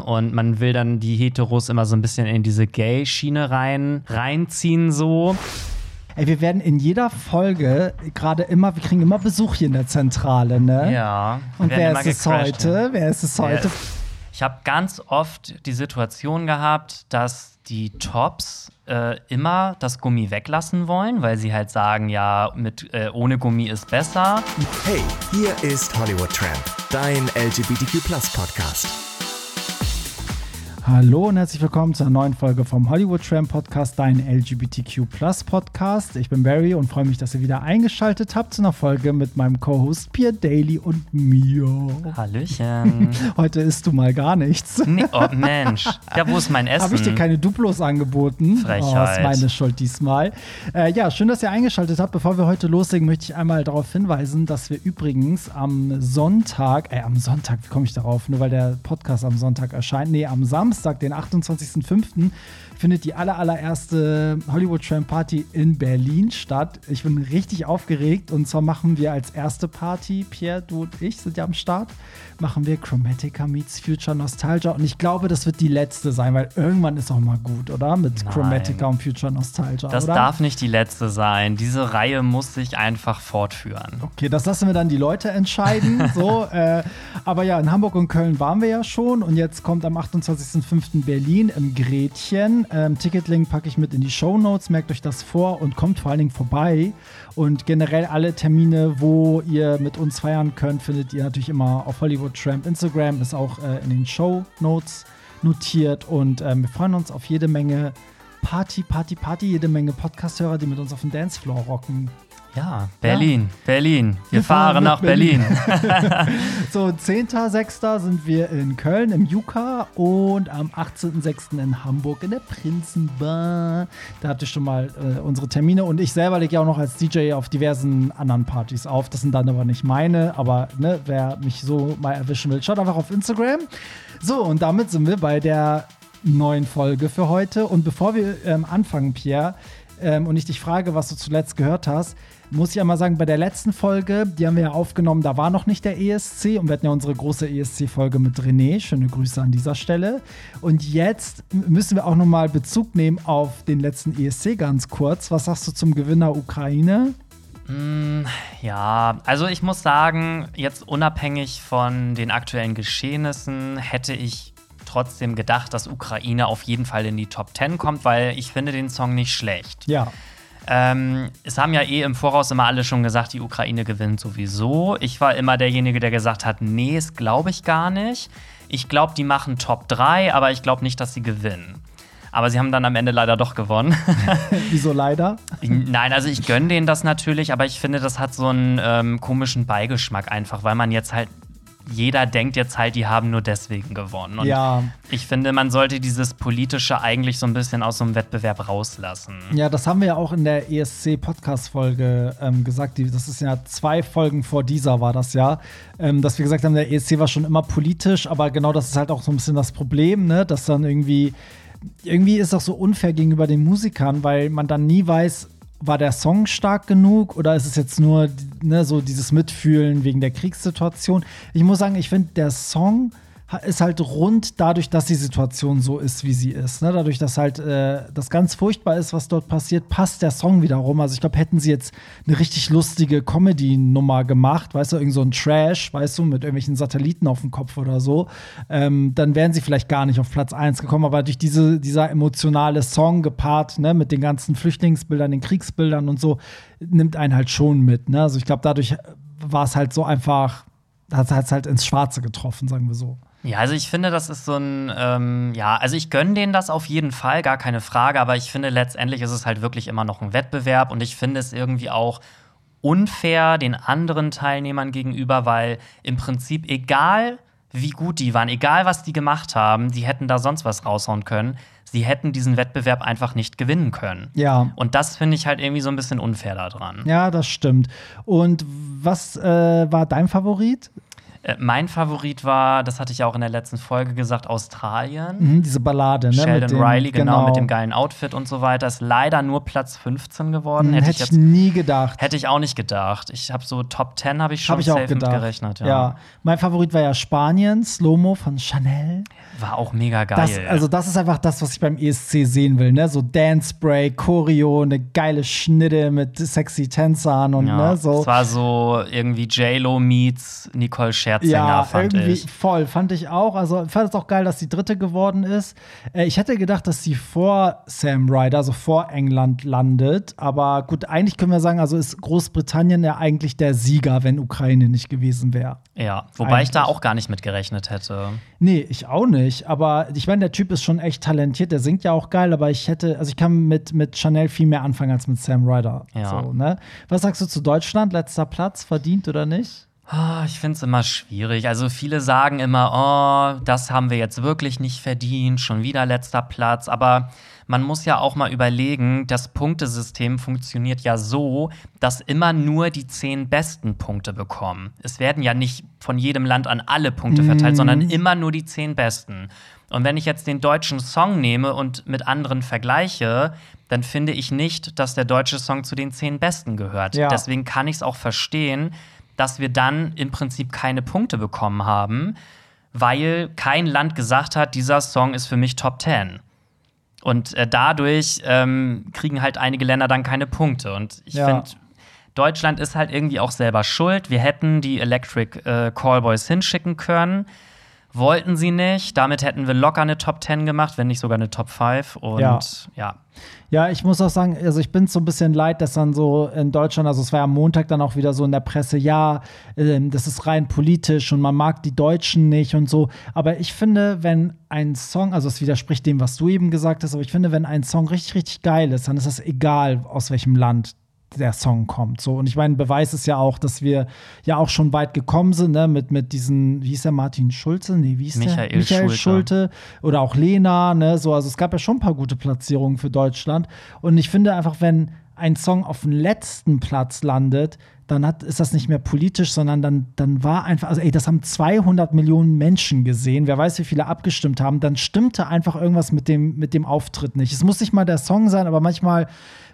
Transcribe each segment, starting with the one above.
Und man will dann die Heteros immer so ein bisschen in diese Gay-Schiene rein, reinziehen, so. Ey, wir werden in jeder Folge gerade immer, wir kriegen immer Besuch hier in der Zentrale, ne? Ja. Und wer ist es heute? Wer ist es heute? Ich habe ganz oft die Situation gehabt, dass die Tops äh, immer das Gummi weglassen wollen, weil sie halt sagen, ja, mit äh, ohne Gummi ist besser. Hey, hier ist Hollywood Tramp, dein LGBTQ Podcast. Hallo und herzlich willkommen zu einer neuen Folge vom Hollywood Tram Podcast, dein LGBTQ Podcast. Ich bin Barry und freue mich, dass ihr wieder eingeschaltet habt zu einer Folge mit meinem Co-Host Pierre Daly und mir. Hallöchen. Heute isst du mal gar nichts. nee, oh Mensch. Ja, wo ist mein Essen? Habe ich dir keine Duplos angeboten? Frechheit. Oh, ist meine Schuld diesmal. Äh, ja, schön, dass ihr eingeschaltet habt. Bevor wir heute loslegen, möchte ich einmal darauf hinweisen, dass wir übrigens am Sonntag, äh, am Sonntag, wie komme ich darauf? Nur weil der Podcast am Sonntag erscheint. Nee, am Samstag, den 28.05., findet die aller, allererste Hollywood Tram Party in Berlin statt. Ich bin richtig aufgeregt und zwar machen wir als erste Party, Pierre, du und ich sind ja am Start, machen wir Chromatica meets Future Nostalgia und ich glaube, das wird die letzte sein, weil irgendwann ist auch mal gut, oder? Mit Nein. Chromatica und Future Nostalgia, Das oder? darf nicht die letzte sein. Diese Reihe muss sich einfach fortführen. Okay, das lassen wir dann die Leute entscheiden. so, äh, aber ja, in Hamburg und Köln waren wir ja schon und jetzt kommt am 28.05. Berlin im Gretchen. Ähm, Ticketlink packe ich mit in die Show Notes. Merkt euch das vor und kommt vor allen Dingen vorbei. Und generell alle Termine, wo ihr mit uns feiern könnt, findet ihr natürlich immer auf Hollywood Tramp Instagram. Ist auch äh, in den Show Notes notiert und ähm, wir freuen uns auf jede Menge Party, Party, Party, jede Menge Podcast-Hörer, die mit uns auf dem Dancefloor rocken. Ja, Berlin, Berlin. Wir, Wir fahren fahren nach nach Berlin. So, 10.06. sind wir in Köln im Juka und am 18.06. in Hamburg in der Prinzenbar. Da habt ihr schon mal äh, unsere Termine und ich selber lege ja auch noch als DJ auf diversen anderen Partys auf. Das sind dann aber nicht meine, aber ne, wer mich so mal erwischen will, schaut einfach auf Instagram. So, und damit sind wir bei der neuen Folge für heute. Und bevor wir ähm, anfangen, Pierre, ähm, und ich dich frage, was du zuletzt gehört hast, muss ich einmal sagen, bei der letzten Folge, die haben wir ja aufgenommen, da war noch nicht der ESC und wir hatten ja unsere große ESC-Folge mit René. Schöne Grüße an dieser Stelle. Und jetzt müssen wir auch nochmal Bezug nehmen auf den letzten ESC ganz kurz. Was sagst du zum Gewinner Ukraine? Ja, also ich muss sagen, jetzt unabhängig von den aktuellen Geschehnissen hätte ich trotzdem gedacht, dass Ukraine auf jeden Fall in die Top 10 kommt, weil ich finde den Song nicht schlecht. Ja. Ähm, es haben ja eh im Voraus immer alle schon gesagt, die Ukraine gewinnt sowieso. Ich war immer derjenige, der gesagt hat, nee, das glaube ich gar nicht. Ich glaube, die machen Top 3, aber ich glaube nicht, dass sie gewinnen. Aber sie haben dann am Ende leider doch gewonnen. Wieso leider? Nein, also ich gönne denen das natürlich, aber ich finde, das hat so einen ähm, komischen Beigeschmack einfach, weil man jetzt halt, jeder denkt jetzt halt, die haben nur deswegen gewonnen. Und Ja. ich finde, man sollte dieses Politische eigentlich so ein bisschen aus so einem Wettbewerb rauslassen. Ja, das haben wir ja auch in der ESC-Podcast-Folge ähm, gesagt. Die, das ist ja zwei Folgen vor dieser, war das ja. Ähm, dass wir gesagt haben, der ESC war schon immer politisch, aber genau das ist halt auch so ein bisschen das Problem, ne? Dass dann irgendwie, irgendwie ist das so unfair gegenüber den Musikern, weil man dann nie weiß, war der Song stark genug oder ist es jetzt nur ne, so dieses Mitfühlen wegen der Kriegssituation? Ich muss sagen, ich finde, der Song ist halt rund dadurch, dass die Situation so ist, wie sie ist. Ne? Dadurch, dass halt äh, das ganz furchtbar ist, was dort passiert, passt der Song wiederum. Also ich glaube, hätten sie jetzt eine richtig lustige Comedy-Nummer gemacht, weißt du, irgend so ein Trash, weißt du, mit irgendwelchen Satelliten auf dem Kopf oder so, ähm, dann wären sie vielleicht gar nicht auf Platz 1 gekommen. Aber durch diese, dieser emotionale Song gepaart, ne, mit den ganzen Flüchtlingsbildern, den Kriegsbildern und so, nimmt einen halt schon mit. Ne? Also ich glaube, dadurch war es halt so einfach, hat es halt ins Schwarze getroffen, sagen wir so. Ja, also ich finde, das ist so ein, ähm, ja, also ich gönne denen das auf jeden Fall, gar keine Frage, aber ich finde, letztendlich ist es halt wirklich immer noch ein Wettbewerb und ich finde es irgendwie auch unfair den anderen Teilnehmern gegenüber, weil im Prinzip egal, wie gut die waren, egal was die gemacht haben, die hätten da sonst was raushauen können. Sie hätten diesen Wettbewerb einfach nicht gewinnen können. Ja. Und das finde ich halt irgendwie so ein bisschen unfair daran. Ja, das stimmt. Und was äh, war dein Favorit? Äh, mein Favorit war, das hatte ich ja auch in der letzten Folge gesagt, Australien. Mhm, diese Ballade, ne? Sheldon dem, Riley, genau, mit dem geilen Outfit und so weiter. Ist leider nur Platz 15 geworden. Mhm, hätte Hätte ich jetzt nie gedacht. hätte ich auch nicht gedacht. Ich habe so Top 10 habe ich schon Habe ich auch gedacht. gerechnet. Ja. ja. Mein Favorit war ja Spanien, Slow-Mo von Chanel. War auch mega geil. Das, also, das ist einfach das, was ich beim ESC sehen will, ne? So Dance Break, Choreo, eine geile Schnitte mit sexy Tänzern und ja, ne, so. Es war so irgendwie J-Lo meets Nicole Scherzinger, ja, fand irgendwie ich. voll, fand ich auch. Also, fand es auch geil, dass die dritte geworden ist. Äh, ich hätte gedacht, dass sie vor Sam Ryder, also vor England landet. Aber gut, eigentlich können wir sagen, also ist Großbritannien ja eigentlich der Sieger, wenn Ukraine nicht gewesen wäre. Ja, wobei ich da Eigentlich. auch gar nicht mit gerechnet hätte. Nee, ich auch nicht. Aber ich meine, der Typ ist schon echt talentiert. Der singt ja auch geil. Aber ich hätte, also ich kann mit, mit Chanel viel mehr anfangen als mit Sam Ryder. Ja. So, ne? Was sagst du zu Deutschland? Letzter Platz, verdient oder nicht? Ah, Ich finde es immer schwierig. Also viele sagen immer, oh, das haben wir jetzt wirklich nicht verdient, schon wieder letzter Platz. Aber man muss ja auch mal überlegen, das Punktesystem funktioniert ja so, dass immer nur die zehn besten Punkte bekommen. Es werden ja nicht von jedem Land an alle Punkte verteilt, sondern immer nur die zehn besten. Und wenn ich jetzt den deutschen Song nehme und mit anderen vergleiche, dann finde ich nicht, dass der deutsche Song zu den zehn besten gehört. Ja. Deswegen kann ich es auch verstehen, dass wir dann im Prinzip keine Punkte bekommen haben, weil kein Land gesagt hat, dieser Song ist für mich Top 10. Und äh, dadurch ähm, kriegen halt einige Länder dann keine Punkte. Und ich Ja. finde, Deutschland ist halt irgendwie auch selber schuld. Wir hätten die Electric äh, Callboys hinschicken können. Wollten sie nicht. Damit hätten wir locker eine Top 10 gemacht, wenn nicht sogar eine Top 5. Und Ja. ja. Ja, ich muss auch sagen, also ich bin so ein bisschen leid, dass dann so in Deutschland, also es war ja am Montag dann auch wieder so in der Presse, ja, ähm, das ist rein politisch und man mag die Deutschen nicht und so. Aber ich finde, wenn ein Song, also es widerspricht dem, was du eben gesagt hast, aber ich finde, wenn ein Song richtig, richtig geil ist, dann ist es egal, aus welchem Land der Song kommt. So, und ich meine, Beweis ist ja auch, dass wir ja auch schon weit gekommen sind, ne, mit, mit diesen, wie hieß der Martin Schulze? Nee, wie hieß Michael der? Michael Schulte. Schulte oder auch Lena, ne, so, also es gab ja schon ein paar gute Platzierungen für Deutschland. Und ich finde einfach, wenn ein Song auf dem letzten Platz landet, dann hat, ist das nicht mehr politisch, sondern dann, dann war einfach, also ey, das haben 200 Millionen Menschen gesehen, wer weiß, wie viele abgestimmt haben, dann stimmte einfach irgendwas mit dem, mit dem Auftritt nicht. Es muss nicht mal der Song sein, aber manchmal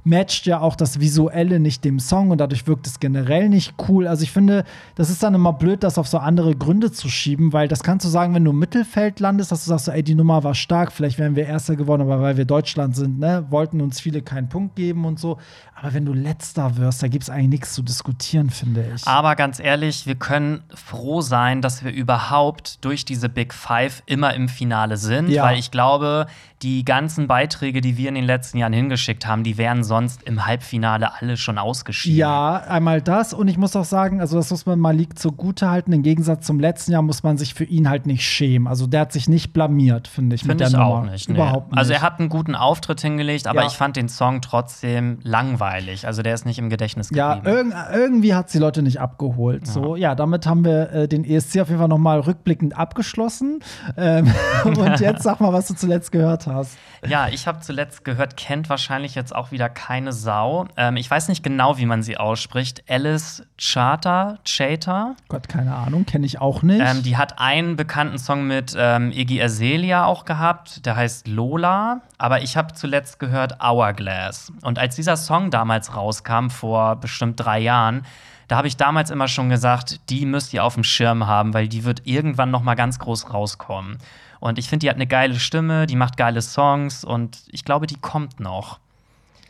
matcht ja auch das Visuelle nicht dem Song und dadurch wirkt es generell nicht cool. Also ich finde, das ist dann immer blöd, das auf so andere Gründe zu schieben, weil das kannst du sagen, wenn du im Mittelfeld landest, dass du sagst, ey, die Nummer war stark, vielleicht wären wir Erster geworden, aber weil wir Deutschland sind, ne, wollten uns viele keinen Punkt geben und so. Aber wenn du Letzter wirst, da gibt es eigentlich nichts zu diskutieren, finde ich. Aber ganz ehrlich, wir können froh sein, dass wir überhaupt durch diese Big Five immer im Finale sind, Ja. weil ich glaube, die ganzen Beiträge, die wir in den letzten Jahren hingeschickt haben, die wären sonst im Halbfinale alle schon ausgeschieden. Ja, einmal das. Und ich muss auch sagen, also das muss man Malik zugute halten. Im Gegensatz zum letzten Jahr muss man sich für ihn halt nicht schämen. Also der hat sich nicht blamiert, finde ich. Finde ich Nummer. auch nicht. Nee. Überhaupt nicht. Also er hat einen guten Auftritt hingelegt, aber Ja. ich fand den Song trotzdem langweilig. Also der ist nicht im Gedächtnis Ja, geblieben. irg irgendwie hat die Leute nicht abgeholt. So, ja, damit haben wir äh, den ESC auf jeden Fall noch mal rückblickend abgeschlossen. Ähm, und jetzt sag mal, was du zuletzt gehört hast. Ja, ich habe zuletzt gehört, kennt wahrscheinlich jetzt auch wieder keine Sau. Ähm, ich weiß nicht genau, wie man sie ausspricht. Alice Charter, Chater. Gott, keine Ahnung, kenne ich auch nicht. Ähm, die hat einen bekannten Song mit ähm, Iggy Azalea auch gehabt, der heißt Lola. Aber ich habe zuletzt gehört Hourglass. Und als dieser Song damals rauskam, vor bestimmt drei Jahren, da habe ich damals immer schon gesagt, die müsst ihr auf dem Schirm haben, weil die wird irgendwann noch mal ganz groß rauskommen. Und ich finde, die hat eine geile Stimme, die macht geile Songs und ich glaube, die kommt noch.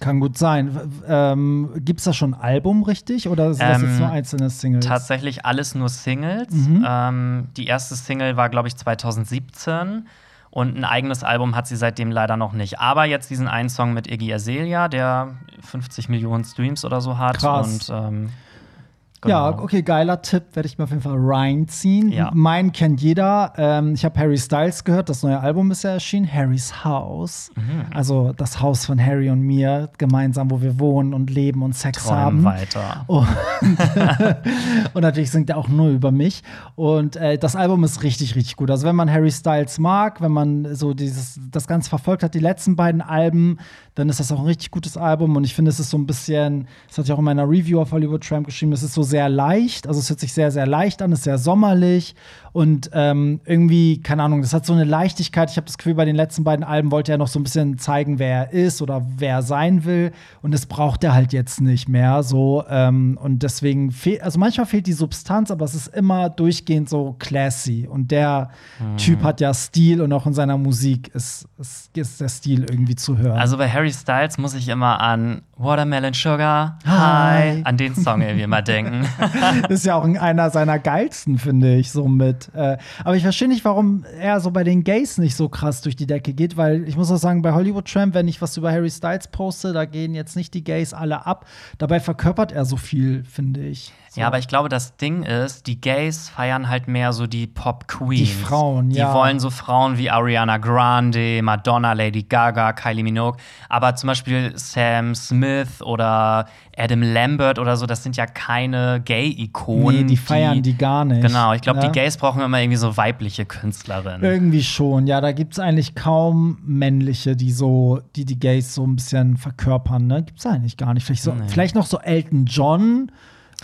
Kann gut sein. Ähm, Gibt es da schon ein Album richtig oder sind das Ähm, jetzt nur einzelne Singles? Tatsächlich alles nur Singles. Mhm. Ähm, die erste Single war, glaube ich, 2017. Und ein eigenes Album hat sie seitdem leider noch nicht. Aber jetzt diesen einen Song mit Iggy Azalea, der 50 Millionen Streams oder so hat. Krass. Und, ähm, Ja, genau. okay, geiler Tipp, werde ich mir auf jeden Fall reinziehen. Ja. Meinen kennt jeder. Ähm, ich habe Harry Styles gehört, das neue Album ist ja erschienen, Harrys Haus. Mhm. Also das Haus von Harry und mir, gemeinsam, wo wir wohnen und leben und Sex Träumen haben. weiter. Und, und natürlich singt er auch nur über mich. Und äh, das Album ist richtig, richtig gut. Also wenn man Harry Styles mag, wenn man so dieses, das Ganze verfolgt hat, die letzten beiden Alben, dann ist das auch ein richtig gutes Album. Und ich finde, es ist so ein bisschen, das hatte ich auch in meiner Review auf Hollywood Tramp geschrieben, es ist so sehr leicht. Also es hört sich sehr, sehr leicht an, ist sehr sommerlich und ähm, irgendwie, keine Ahnung, das hat so eine Leichtigkeit. Ich habe das Gefühl, bei den letzten beiden Alben wollte er noch so ein bisschen zeigen, wer er ist oder wer er sein will. Und das braucht er halt jetzt nicht mehr. So, ähm, und deswegen fehlt, also manchmal fehlt die Substanz, aber es ist immer durchgehend so classy. Und der mhm. Typ hat ja Stil und auch in seiner Musik ist, ist, ist der Stil irgendwie zu hören. Also bei Harry Styles muss ich immer an Watermelon Sugar, Hi, an den Song irgendwie immer denken. ist ja auch einer seiner geilsten, finde ich, so mit. Äh, aber ich verstehe nicht, warum er so bei den Gays nicht so krass durch die Decke geht, weil ich muss auch sagen, bei Hollywood Tramp, wenn ich was über Harry Styles poste, da gehen jetzt nicht die Gays alle ab. Dabei verkörpert er so viel, finde ich. So. Ja, aber ich glaube, das Ding ist, die Gays feiern halt mehr so die Pop-Queens. Die Frauen, ja. Die wollen so Frauen wie Ariana Grande, Madonna, Lady Gaga, Kylie Minogue. Aber zum Beispiel Sam Smith oder Adam Lambert oder so, das sind ja keine Gay-Ikonen. Nee, die feiern die, die gar nicht. Genau, ich glaube, ja? die Gays brauchen immer irgendwie so weibliche Künstlerinnen. Irgendwie schon, ja, da gibt es eigentlich kaum männliche, die so, die die Gays so ein bisschen verkörpern, ne? Gibt es eigentlich gar nicht. Vielleicht, so, nee. vielleicht noch so Elton John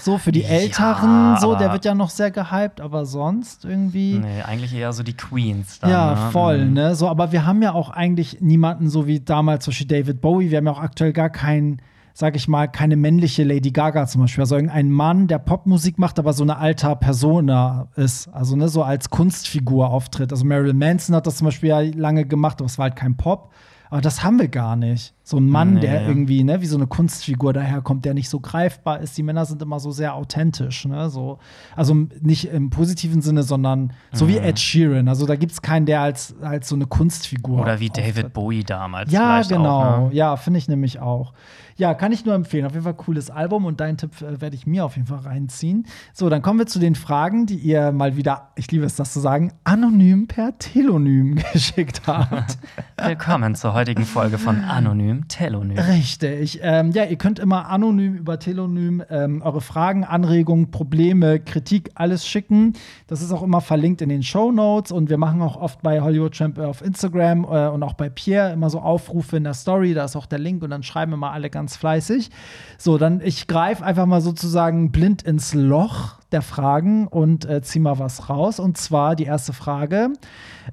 so für die Älteren, ja, so, der wird ja noch sehr gehypt, aber sonst irgendwie. Nee, eigentlich eher so die Queens. Dann, ja, ne? voll, mhm. ne? So, aber wir haben ja auch eigentlich niemanden, so wie damals zum Beispiel David Bowie, wir haben ja auch aktuell gar keinen, sag ich mal, keine männliche Lady Gaga zum Beispiel. Also irgendein Mann, der Popmusik macht, aber so eine alter Persona ist. Also, ne, so als Kunstfigur auftritt. Also Marilyn Manson hat das zum Beispiel ja lange gemacht, aber es war halt kein Pop. Aber das haben wir gar nicht. So ein Mann, nee. der irgendwie, ne, wie so eine Kunstfigur daherkommt, der nicht so greifbar ist. Die Männer sind immer so sehr authentisch, ne? So, also nicht im positiven Sinne, sondern so mhm. wie Ed Sheeran. Also da gibt es keinen, der als, als so eine Kunstfigur. Oder wie auftritt. David Bowie damals. Ja, genau. Auch, ne? Ja, finde ich nämlich auch. Ja, kann ich nur empfehlen. Auf jeden Fall cooles Album und deinen Tipp äh, werde ich mir auf jeden Fall reinziehen. So, dann kommen wir zu den Fragen, die ihr mal wieder, ich liebe es, das zu sagen, anonym per Telonym geschickt habt. Willkommen zur heutigen Folge von Anonym Telonym. Richtig. Ähm, ja, ihr könnt immer anonym über Telonym ähm, eure Fragen, Anregungen, Probleme, Kritik, alles schicken. Das ist auch immer verlinkt in den Show Notes und wir machen auch oft bei Hollywood Champ auf Instagram äh, und auch bei Pierre immer so Aufrufe in der Story. Da ist auch der Link und dann schreiben immer alle ganz ganz fleißig. So, dann ich greife einfach mal sozusagen blind ins Loch der Fragen und äh, zieh mal was raus. Und zwar die erste Frage: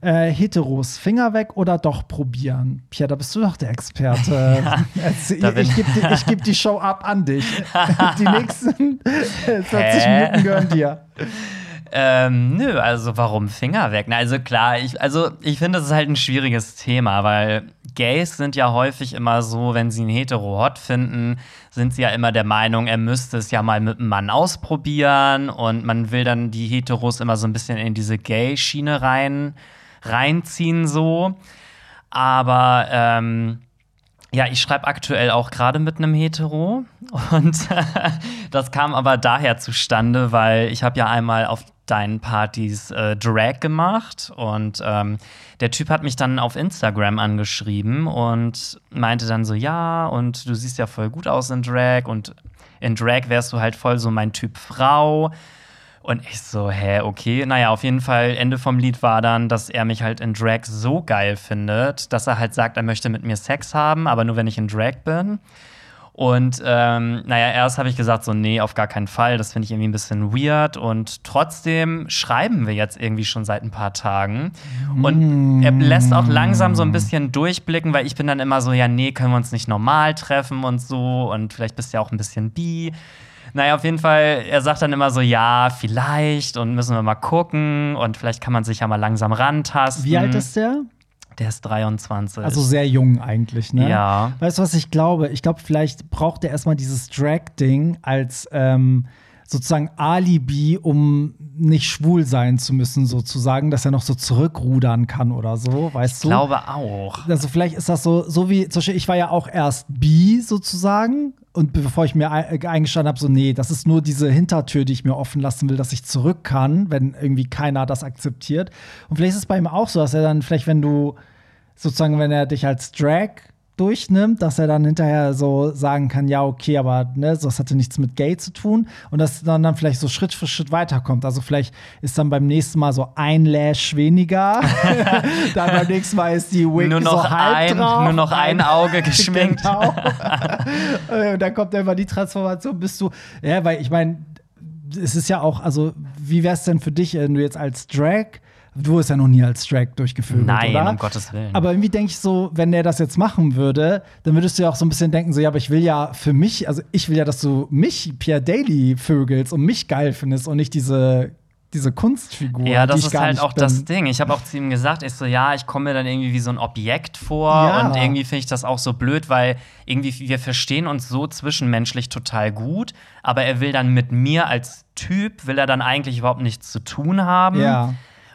äh, Heteros, Finger weg oder doch probieren? Pia, da bist du doch der Experte. Ja, ich, ich gebe die, geb die Show ab an dich. die nächsten 40 Minuten gehören dir. Ähm, nö, also warum Finger weg? Na, also klar, ich, also ich finde, das ist halt ein schwieriges Thema, weil Gays sind ja häufig immer so, wenn sie einen Hetero hot finden, sind sie ja immer der Meinung, er müsste es ja mal mit einem Mann ausprobieren und man will dann die Heteros immer so ein bisschen in diese Gay-Schiene rein, reinziehen, so. Aber ähm, ja, ich schreibe aktuell auch gerade mit einem Hetero und das kam aber daher zustande, weil ich habe ja einmal auf deinen Partys äh, Drag gemacht und ähm, der Typ hat mich dann auf Instagram angeschrieben und meinte dann so, ja, und du siehst ja voll gut aus in Drag und in Drag wärst du halt voll so mein Typ Frau. Und ich so, hä, okay. Naja, auf jeden Fall, Ende vom Lied war dann, dass er mich halt in Drag so geil findet, dass er halt sagt, er möchte mit mir Sex haben, aber nur wenn ich in Drag bin. Und ähm, naja, erst habe ich gesagt, so, nee, auf gar keinen Fall. Das finde ich irgendwie ein bisschen weird. Und trotzdem schreiben wir jetzt irgendwie schon seit ein paar Tagen. Und er lässt auch langsam so ein bisschen durchblicken, weil ich bin dann immer so, ja, nee, können wir uns nicht normal treffen und so. Und vielleicht bist du ja auch ein bisschen bi. Naja, auf jeden Fall, er sagt dann immer so, ja, vielleicht und müssen wir mal gucken und vielleicht kann man sich ja mal langsam rantasten. Wie alt ist der? Der ist 23. Also sehr jung eigentlich, ne? Ja. Weißt du, was ich glaube? Ich glaube, vielleicht braucht er erstmal dieses Drag-Ding als ähm, sozusagen Alibi, um nicht schwul sein zu müssen, sozusagen, dass er noch so zurückrudern kann oder so, weißt ich du? Ich glaube auch. Also vielleicht ist das so, so wie, zum Beispiel, ich war ja auch erst bi sozusagen und bevor ich mir eingestanden habe, so, nee, das ist nur diese Hintertür, die ich mir offen lassen will, dass ich zurück kann, wenn irgendwie keiner das akzeptiert. Und vielleicht ist es bei ihm auch so, dass er dann vielleicht, wenn du sozusagen, wenn er dich als Drag durchnimmt, dass er dann hinterher so sagen kann, ja, okay, aber ne, das hatte nichts mit Gay zu tun und dass dann, dann vielleicht so Schritt für Schritt weiterkommt. Also vielleicht ist dann beim nächsten Mal so ein Lash weniger, dann beim nächsten Mal ist die Wig nur noch so halb ein, drauf. Nur noch ein Auge geschminkt. genau. und dann kommt einfach die Transformation, bist du, ja, weil ich meine, es ist ja auch, also, wie wäre es denn für dich, wenn du jetzt als Drag Du hast ja noch nie als Drag durchgeführt, Nein, oder? um Gottes Willen. Aber irgendwie denke ich so, wenn der das jetzt machen würde, dann würdest du ja auch so ein bisschen denken, so, ja, aber ich will ja für mich, also ich will ja, dass du mich, Pierre Daly, vögelst und mich geil findest und nicht diese diese Kunstfigur. Ja, das die ich ist gar halt auch bin. das Ding. Ich habe auch zu ihm gesagt, ich so, ja, ich komme mir dann irgendwie wie so ein Objekt vor Ja. und irgendwie finde ich das auch so blöd, weil irgendwie wir verstehen uns so zwischenmenschlich total gut, aber er will dann mit mir als Typ, will er dann eigentlich überhaupt nichts zu tun haben. Ja.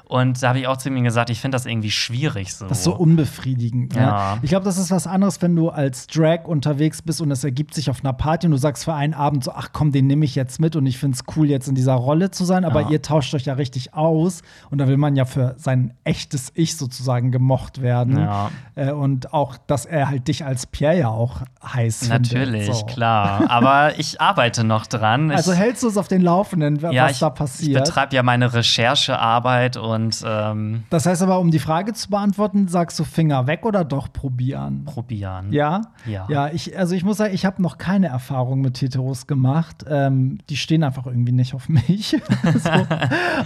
Und da habe ich auch zu ihm gesagt, ich finde das irgendwie schwierig so. Das ist so unbefriedigend. Ne? Ja. Ich glaube, das ist was anderes, wenn du als Drag unterwegs bist und es ergibt sich auf einer Party und du sagst für einen Abend so, ach komm, den nehme ich jetzt mit und ich finde es cool, jetzt in dieser Rolle zu sein. Aber Ja. ihr tauscht euch ja richtig aus und da will man ja für sein echtes Ich sozusagen gemocht werden. Ja. Äh, und auch, dass er halt dich als Pierre ja auch heiß Natürlich. So. klar. Aber ich arbeite noch dran. Also ich, hältst du es auf den Laufenden, was ich, da ich passiert? betreibe ja meine Recherchearbeit und ähm, das heißt aber, um die Frage zu beantworten, sagst du Finger weg oder doch probieren? probieren. Ja? Ja. Ja, ich, also ich muss sagen, ich habe noch keine Erfahrung mit Heteros gemacht. Ähm, die stehen einfach irgendwie nicht auf mich. so.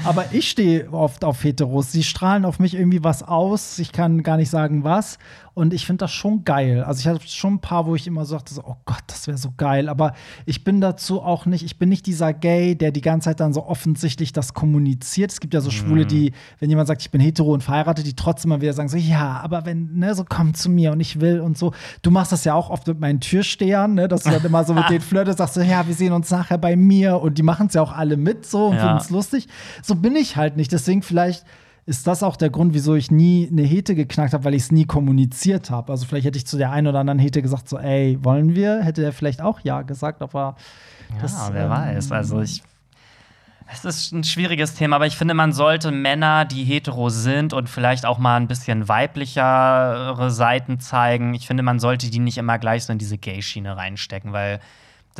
Aber ich stehe oft auf Heteros. Sie strahlen auf mich irgendwie was aus. Ich kann gar nicht sagen, was. Und ich finde das schon geil. Also ich hatte schon ein paar, wo ich immer so dachte, so, oh Gott, das wäre so geil. Aber ich bin dazu auch nicht, ich bin nicht dieser Gay, der die ganze Zeit dann so offensichtlich das kommuniziert. Es gibt ja so Schwule, die, wenn jemand sagt, ich bin hetero und verheiratet, die trotzdem immer wieder sagen, so, ja, aber wenn, ne, so komm zu mir und ich will und so. Du machst das ja auch oft mit meinen Türstehern, ne, dass du dann immer so mit denen flirtest, sagst so, ja, wir sehen uns nachher bei mir und die machen es ja auch alle mit so und Ja. finden es lustig. So bin ich halt nicht. Deswegen vielleicht ist das auch der Grund, wieso ich nie eine Hete geknackt habe, weil ich es nie kommuniziert habe. Also vielleicht hätte ich zu der einen oder anderen Hete gesagt, so, ey, wollen wir? Hätte der vielleicht auch ja gesagt, aber Ja, das, wer ähm, weiß. Also ich. Es ist ein schwieriges Thema, aber ich finde, man sollte Männer, die hetero sind und vielleicht auch mal ein bisschen weiblichere Seiten zeigen, ich finde, man sollte die nicht immer gleich so in diese Gay-Schiene reinstecken, weil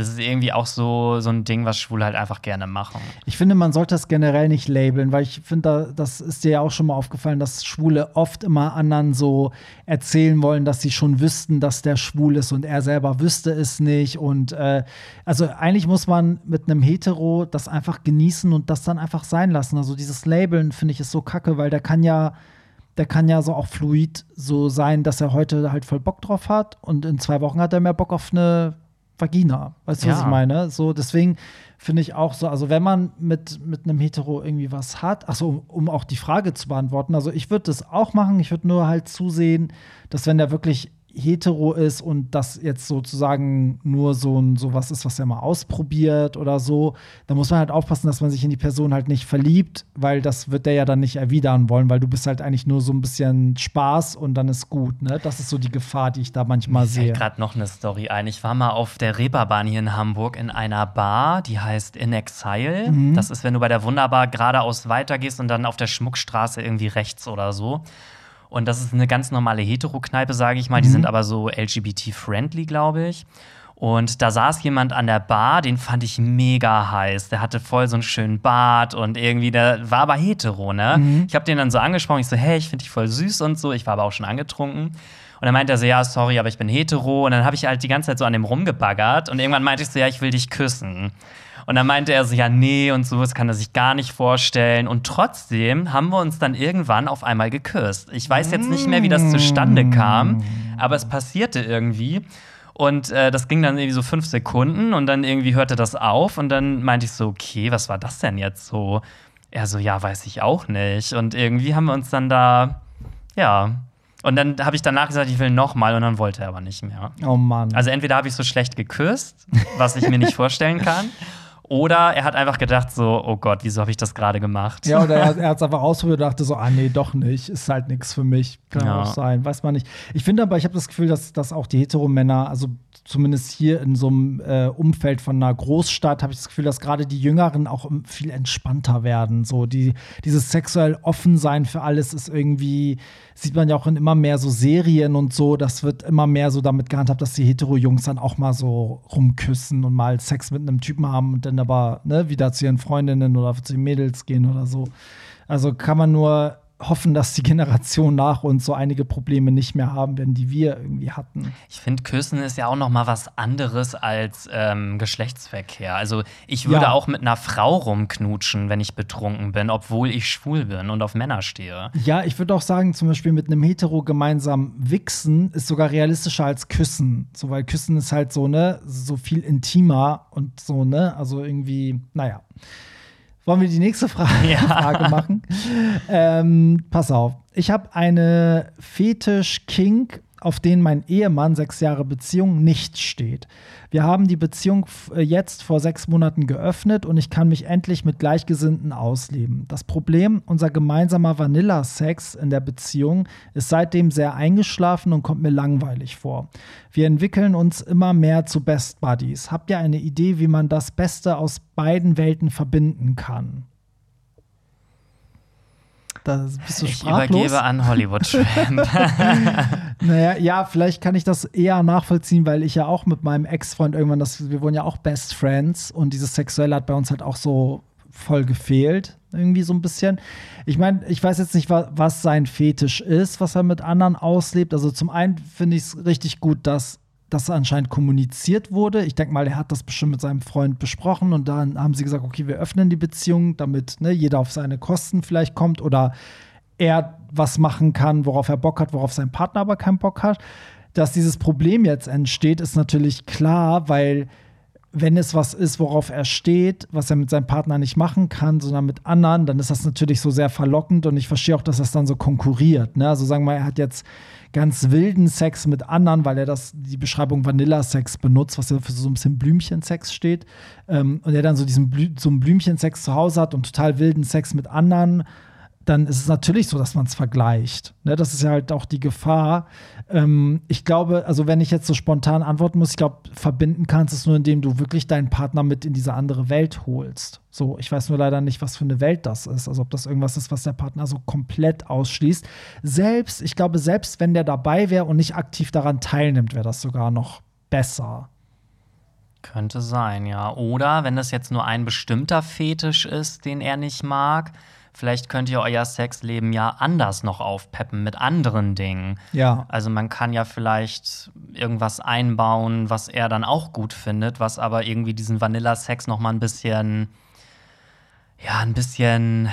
das ist irgendwie auch so, so ein Ding, was Schwule halt einfach gerne machen. Ich finde, man sollte das generell nicht labeln, weil ich finde, da, das ist dir ja auch schon mal aufgefallen, dass Schwule oft immer anderen so erzählen wollen, dass sie schon wüssten, dass der schwul ist und er selber wüsste es nicht. Und äh, also eigentlich muss man mit einem Hetero das einfach genießen und das dann einfach sein lassen. Also dieses Labeln finde ich ist so kacke, weil der kann ja der kann ja so auch fluid so sein, dass er heute halt voll Bock drauf hat und in zwei Wochen hat er mehr Bock auf eine Vagina. Weißt du, was Ja. ich meine? So, deswegen finde ich auch so, also wenn man mit, mit einem Hetero irgendwie was hat, achso, um, um auch die Frage zu beantworten, also ich würde das auch machen, ich würde nur halt zusehen, dass wenn der wirklich hetero ist und das jetzt sozusagen nur so ein sowas ist, was er mal ausprobiert oder so, dann muss man halt aufpassen, dass man sich in die Person halt nicht verliebt, weil das wird der ja dann nicht erwidern wollen, weil du bist halt eigentlich nur so ein bisschen Spaß und dann ist gut, ne? Das ist so die Gefahr, die ich da manchmal Mir sehe. fällt gerade noch eine Story ein. Ich war mal auf der Reeperbahn hier in Hamburg in einer Bar, die heißt In Exile. Mhm. Das ist, wenn du bei der Wunderbar geradeaus weitergehst und dann auf der Schmuckstraße irgendwie rechts oder so. Und das ist eine ganz normale Hetero-Kneipe, sage ich mal. Die Mhm. sind aber so LGBT-friendly, glaube ich. Und da saß jemand an der Bar, den fand ich mega heiß. Der hatte voll so einen schönen Bart und irgendwie, der war aber hetero, ne? Mhm. Ich habe den dann so angesprochen. Ich so, hey, ich finde dich voll süß und so. Ich war aber auch schon angetrunken. Und dann meinte er so, ja, sorry, aber ich bin hetero. Und dann habe ich halt die ganze Zeit so an dem rumgebaggert. Und irgendwann meinte ich so, ja, ich will dich küssen. Und dann meinte er so, ja, nee und so, das kann er sich gar nicht vorstellen. Und trotzdem haben wir uns dann irgendwann auf einmal geküsst. Ich weiß jetzt nicht mehr, wie das zustande kam, aber es passierte irgendwie. Und äh, das ging dann irgendwie so fünf Sekunden und dann irgendwie hörte das auf. Und dann meinte ich so, okay, was war das denn jetzt so? Er so, ja, weiß ich auch nicht. Und irgendwie haben wir uns dann da, ja. Und dann habe ich danach gesagt, ich will noch mal und dann wollte er aber nicht mehr. Oh Mann. Also entweder habe ich so schlecht geküsst, was ich mir nicht vorstellen kann, oder er hat einfach gedacht so, oh Gott, wieso habe ich das gerade gemacht? Ja, oder er, hat es einfach ausprobiert und dachte so, ah nee, doch nicht, ist halt nichts für mich. Kann Ja. auch sein, weiß man nicht. Ich finde aber, ich habe das Gefühl, dass, dass auch die Heteromänner, also zumindest hier in so einem äh, Umfeld von einer Großstadt, habe ich das Gefühl, dass gerade die Jüngeren auch viel entspannter werden. So die, dieses sexuell Offensein für alles ist irgendwie, sieht man ja auch in immer mehr so Serien und so, das wird immer mehr so damit gehandhabt, dass die Hetero-Jungs dann auch mal so rumküssen und mal Sex mit einem Typen haben und dann aber ne, wieder zu ihren Freundinnen oder zu den Mädels gehen oder so. Also kann man nur hoffen, dass die Generation nach uns so einige Probleme nicht mehr haben werden, die wir irgendwie hatten. Ich finde, Küssen ist ja auch noch mal was anderes als ähm, Geschlechtsverkehr. Also ich würde Ja. auch mit einer Frau rumknutschen, wenn ich betrunken bin, obwohl ich schwul bin und auf Männer stehe. Ja, ich würde auch sagen, zum Beispiel mit einem Hetero gemeinsam wichsen ist sogar realistischer als Küssen. So, weil Küssen ist halt so, ne, so viel intimer und so, ne, also irgendwie, naja. Wollen wir die nächste Frage, Ja. Frage machen? Ähm, pass auf. Ich habe eine Fetisch-Kink, auf den mein Ehemann sechs Jahre Beziehung nicht steht. Wir haben die Beziehung äh, jetzt vor sechs Monaten geöffnet und ich kann mich endlich mit Gleichgesinnten ausleben. Das Problem, unser gemeinsamer Vanilla-Sex in der Beziehung ist seitdem sehr eingeschlafen und kommt mir langweilig vor. Wir entwickeln uns immer mehr zu Best Buddies. Habt ihr eine Idee, wie man das Beste aus beiden Welten verbinden kann? Da bist du Ich sprachlos. übergebe an Hollywood Trend. Naja, ja, vielleicht kann ich das eher nachvollziehen, weil ich ja auch mit meinem Ex-Freund irgendwann, das, wir wurden ja auch Best Friends und dieses Sexuelle hat bei uns halt auch so voll gefehlt, irgendwie so ein bisschen. Ich meine, ich weiß jetzt nicht, wa was sein Fetisch ist, was er mit anderen auslebt. Also zum einen finde ich es richtig gut, dass das anscheinend kommuniziert wurde. Ich denke mal, er hat das bestimmt mit seinem Freund besprochen und dann haben sie gesagt, okay, wir öffnen die Beziehung, damit ne, jeder auf seine Kosten vielleicht kommt oder er was machen kann, worauf er Bock hat, worauf sein Partner aber keinen Bock hat. Dass dieses Problem jetzt entsteht, ist natürlich klar, weil wenn es was ist, worauf er steht, was er mit seinem Partner nicht machen kann, sondern mit anderen, dann ist das natürlich so sehr verlockend und ich verstehe auch, dass das dann so konkurriert. Ne? Also sagen wir mal, er hat jetzt ganz wilden Sex mit anderen, weil er das die Beschreibung Vanilla-Sex benutzt, was ja für so ein bisschen Blümchensex steht. Ähm, und er dann so diesen Blü so einen Blümchensex zu Hause hat und total wilden Sex mit anderen dann ist es natürlich so, dass man es vergleicht. Ne, das ist ja halt auch die Gefahr. Ähm, ich glaube, also wenn ich jetzt so spontan antworten muss, ich glaube, verbinden kannst es nur, indem du wirklich deinen Partner mit in diese andere Welt holst. So, ich weiß nur leider nicht, was für eine Welt das ist. Also ob das irgendwas ist, was der Partner so komplett ausschließt. Selbst, ich glaube, selbst wenn der dabei wäre und nicht aktiv daran teilnimmt, wäre das sogar noch besser. Könnte sein, ja. Oder wenn es jetzt nur ein bestimmter Fetisch ist, den er nicht mag, vielleicht könnt ihr euer Sexleben ja anders noch aufpeppen mit anderen Dingen. Ja. Also man kann ja vielleicht irgendwas einbauen, was er dann auch gut findet, was aber irgendwie diesen Vanilla-Sex noch mal ein bisschen, ja, ein bisschen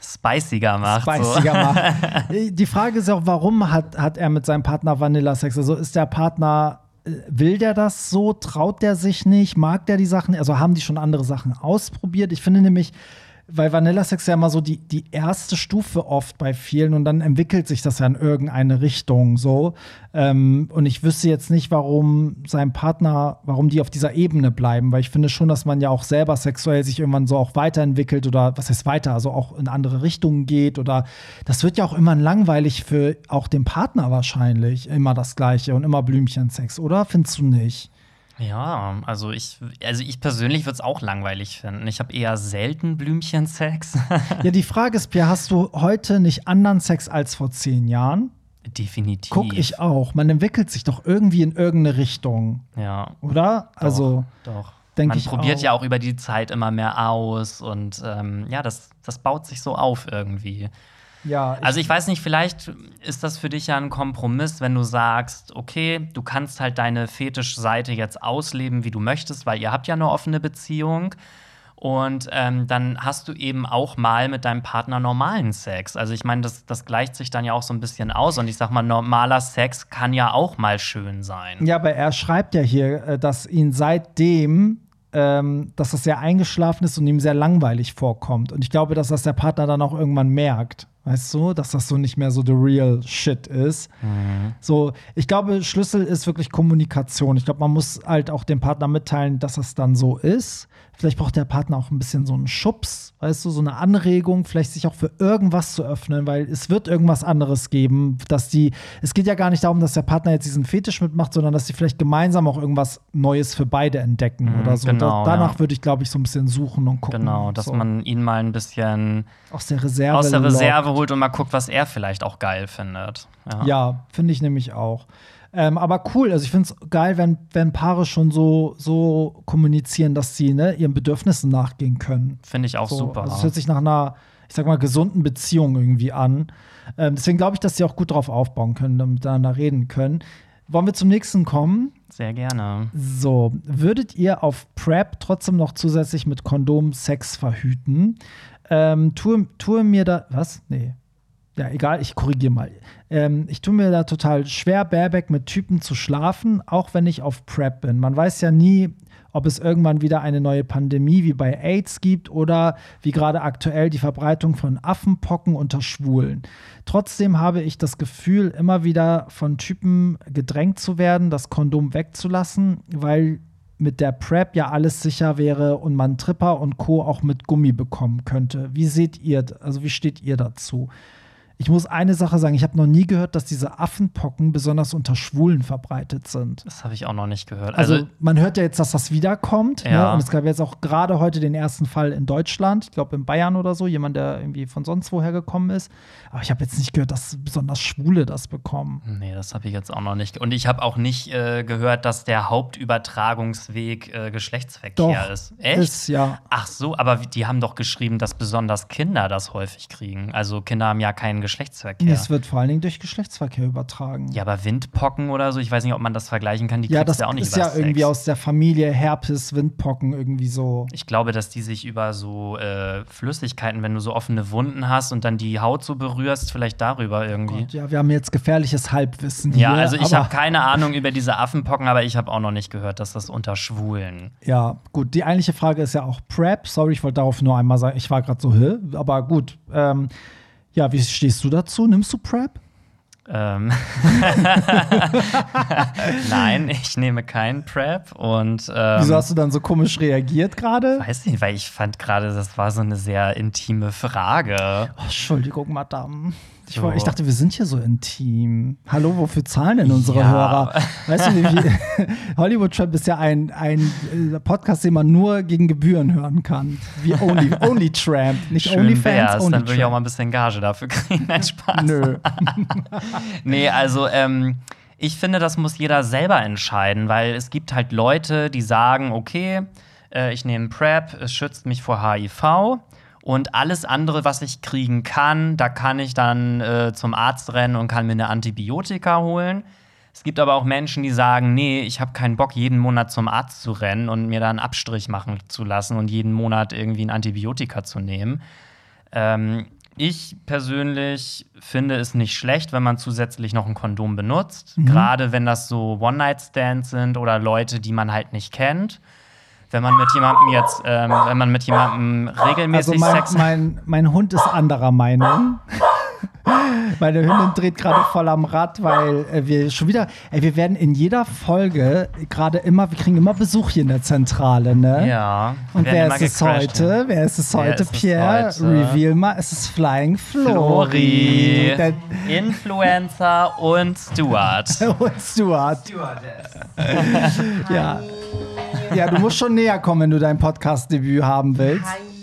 spiciger macht. spiciger so. macht. Die Frage ist ja auch, warum hat, hat er mit seinem Partner Vanilla-Sex? Also ist der Partner, will der das so? Traut der sich nicht? Mag der die Sachen? Also haben die schon andere Sachen ausprobiert? Ich finde nämlich, weil Vanilla-Sex ja immer so die, die erste Stufe oft bei vielen und dann entwickelt sich das ja in irgendeine Richtung so. Ähm, und ich wüsste jetzt nicht, warum sein Partner, warum die auf dieser Ebene bleiben, weil ich finde schon, dass man ja auch selber sexuell sich irgendwann so auch weiterentwickelt oder was heißt weiter, also auch in andere Richtungen geht oder das wird ja auch immer langweilig für auch den Partner wahrscheinlich, immer das Gleiche und immer Blümchensex, oder? Findest du nicht? Ja, also ich, also ich persönlich würde es auch langweilig finden. Ich habe eher selten Blümchensex. Ja, die Frage ist, Pierre, hast du heute nicht anderen Sex als vor zehn Jahren? Definitiv. Guck ich auch. Man entwickelt sich doch irgendwie in irgendeine Richtung, Ja. oder? Also, Doch. Man ich probiert auch. ja auch über die Zeit immer mehr aus und ähm, ja, das, das baut sich so auf irgendwie. Ja. Also ich weiß nicht, vielleicht ist das für dich ja ein Kompromiss, wenn du sagst, okay, du kannst halt deine Fetischseite jetzt ausleben, wie du möchtest, weil ihr habt ja eine offene Beziehung. Und ähm, dann hast du eben auch mal mit deinem Partner normalen Sex. Also ich meine, das, das gleicht sich dann ja auch so ein bisschen aus. Und ich sag mal, normaler Sex kann ja auch mal schön sein. Ja, aber er schreibt ja hier, äh, dass ihn seitdem, ähm, dass das sehr eingeschlafen ist und ihm sehr langweilig vorkommt. Und ich glaube, dass das der Partner dann auch irgendwann merkt. Weißt du, dass das so nicht mehr so the real shit ist. So, ich glaube, Schlüssel ist wirklich Kommunikation. Ich glaube, man muss halt auch dem Partner mitteilen, dass das dann so ist. Vielleicht braucht der Partner auch ein bisschen so einen Schubs, weißt du, so eine Anregung, vielleicht sich auch für irgendwas zu öffnen, weil es wird irgendwas anderes geben, dass die, es geht ja gar nicht darum, dass der Partner jetzt diesen Fetisch mitmacht, sondern dass sie vielleicht gemeinsam auch irgendwas Neues für beide entdecken Mhm, oder so. genau, da, danach ja. würde ich, glaube ich, so ein bisschen suchen und gucken. Genau, dass so. man ihn mal ein bisschen aus der Reserve, aus der Reserve lockt. holt und mal guckt, was er vielleicht auch geil findet. Ja. Ja, finde ich nämlich auch. Ähm, aber cool, also ich finde es geil, wenn, wenn Paare schon so, so kommunizieren, dass sie ne, ihren Bedürfnissen nachgehen können. Finde ich auch So, super. Also es hört sich nach einer ich sag mal, gesunden Beziehung irgendwie an. Ähm, deswegen glaube ich, dass sie auch gut drauf aufbauen können, und miteinander reden können. Wollen wir zum nächsten kommen? Sehr gerne. So, würdet ihr auf PrEP trotzdem noch zusätzlich mit Kondom Sex verhüten? Ähm, tue, tue mir da. Was? Nee. Ja, egal, ich korrigiere mal. Ähm, ich tue mir da total schwer, Bareback mit Typen zu schlafen, auch wenn ich auf PrEP bin. Man weiß ja nie, ob es irgendwann wieder eine neue Pandemie wie bei AIDS gibt oder wie gerade aktuell die Verbreitung von Affenpocken unter Schwulen. Trotzdem habe ich das Gefühl, immer wieder von Typen gedrängt zu werden, das Kondom wegzulassen, weil mit der Prep ja alles sicher wäre und man Tripper und Co. auch mit Gummi bekommen könnte. Wie seht ihr, also wie steht ihr dazu? Ich muss eine Sache sagen, ich habe noch nie gehört, dass diese Affenpocken besonders unter Schwulen verbreitet sind. Das habe ich auch noch nicht gehört. Also, also, man hört ja jetzt, dass das wiederkommt. Ne? Ja. Ne? Und es gab jetzt auch gerade heute den ersten Fall in Deutschland, ich glaube in Bayern oder so, jemand, der irgendwie von sonst woher gekommen ist. Aber ich habe jetzt nicht gehört, dass besonders Schwule das bekommen. Nee, das habe ich jetzt auch noch nicht. Und ich habe auch nicht äh, gehört, dass der Hauptübertragungsweg äh, Geschlechtsverkehr doch, ist. Echt? Ist, ja. Ach so, aber die haben doch geschrieben, dass besonders Kinder das häufig kriegen. Also Kinder haben ja keinen Geschlechtsverkehr. Es wird vor allen Dingen durch Geschlechtsverkehr übertragen. Ja, aber Windpocken oder so, ich weiß nicht, ob man das vergleichen kann. Die ja, das ja auch nicht ist ja Sex. irgendwie aus der Familie Herpes, Windpocken irgendwie so. Ich glaube, dass die sich über so äh, Flüssigkeiten, wenn du so offene Wunden hast und dann die Haut so berührst, vielleicht darüber irgendwie. Gott, ja, wir haben jetzt gefährliches Halbwissen hier. Ja, also ich habe keine Ahnung über diese Affenpocken, aber ich habe auch noch nicht gehört, dass das unter Schwulen. Ja, gut. Die eigentliche Frage ist ja auch Prep. Sorry, ich wollte darauf nur einmal sagen, ich war gerade so, hä? Aber gut. Ähm, ja, wie stehst du dazu? Nimmst du Prep? Ähm Nein, ich nehme keinen Prep und ähm, Wieso hast du dann so komisch reagiert gerade? Weiß nicht, weil ich fand gerade, das war so eine sehr intime Frage. Oh, Entschuldigung, Madame. Ich, so. ich, dachte, wir sind hier so intim. Hallo, wofür zahlen denn unsere ja. Hörer? Weißt du, wie, Hollywood Trap ist ja ein, ein äh, Podcast, den man nur gegen Gebühren hören kann. Wie Only, Only Tramp, nicht Schön Only Fans. Only Dann würde ich auch mal ein bisschen Gage dafür kriegen. Nein, Spaß. Nö. nee, also, ähm, ich finde, das muss jeder selber entscheiden, weil es gibt halt Leute, die sagen, okay, äh, ich nehme PrEP, es schützt mich vor HIV. Und alles andere, was ich kriegen kann, da kann ich dann äh, zum Arzt rennen und kann mir eine Antibiotika holen. Es gibt aber auch Menschen, die sagen, nee, ich habe keinen Bock, jeden Monat zum Arzt zu rennen und mir da einen Abstrich machen zu lassen und jeden Monat irgendwie ein Antibiotika zu nehmen. Ähm, ich persönlich finde es nicht schlecht, wenn man zusätzlich noch ein Kondom benutzt. Mhm. Gerade wenn das so One-Night-Stands sind oder Leute, die man halt nicht kennt wenn man mit jemandem jetzt, ähm, wenn man mit jemandem regelmäßig also mein, Sex mein, mein Hund ist anderer Meinung. Meine Hündin dreht gerade voll am Rad, weil äh, wir schon wieder, ey, wir werden in jeder Folge gerade immer, wir kriegen immer Besuch hier in der Zentrale, ne? Ja. Und wer ist es heute? Wer ist es heute, ist Pierre? Es heute? Reveal mal, es ist Flying Flori. Flori. Influencer und Stuart. und Stuart. Stewardess. ja. Ja, du musst schon näher kommen, wenn du dein Podcast-Debüt haben willst. Hi.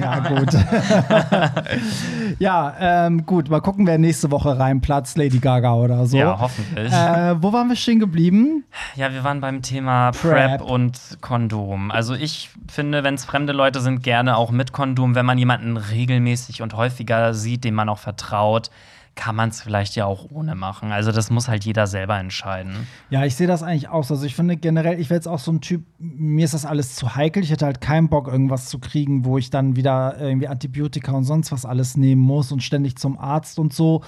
Ja, gut. ja, ähm, gut. Mal gucken, wer nächste Woche reinplatzt. Lady Gaga oder so. Ja, hoffentlich. Äh, wo waren wir stehen geblieben? Ja, wir waren beim Thema Prep, Prep und Kondom. Also ich finde, wenn es fremde Leute sind, gerne auch mit Kondom, wenn man jemanden regelmäßig und häufiger sieht, dem man auch vertraut kann man es vielleicht ja auch ohne machen. Also das muss halt jeder selber entscheiden. Ja, ich sehe das eigentlich auch. Also ich finde generell, ich wäre jetzt auch so ein Typ, mir ist das alles zu heikel. Ich hätte halt keinen Bock, irgendwas zu kriegen, wo ich dann wieder irgendwie Antibiotika und sonst was alles nehmen muss und ständig zum Arzt und so.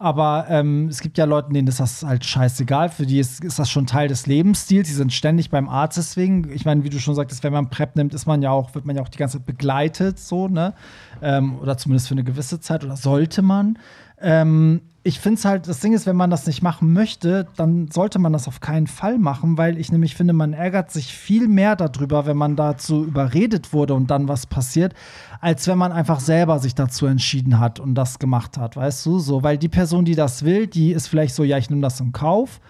Aber ähm, es gibt ja Leute, denen ist das halt scheißegal. Für die ist, ist das schon Teil des Lebensstils. Die sind ständig beim Arzt deswegen. Ich meine, wie du schon sagtest, wenn man PrEP nimmt, ist man ja auch, wird man ja auch die ganze Zeit begleitet, so, ne? Ähm, oder zumindest für eine gewisse Zeit oder sollte man. Ähm, ich finde es halt, das Ding ist, wenn man das nicht machen möchte, dann sollte man das auf keinen Fall machen, weil ich nämlich finde, man ärgert sich viel mehr darüber, wenn man dazu überredet wurde und dann was passiert, als wenn man einfach selber sich dazu entschieden hat und das gemacht hat, weißt du? So, weil die Person, die das will, die ist vielleicht so, ja, ich nehme das in Kauf.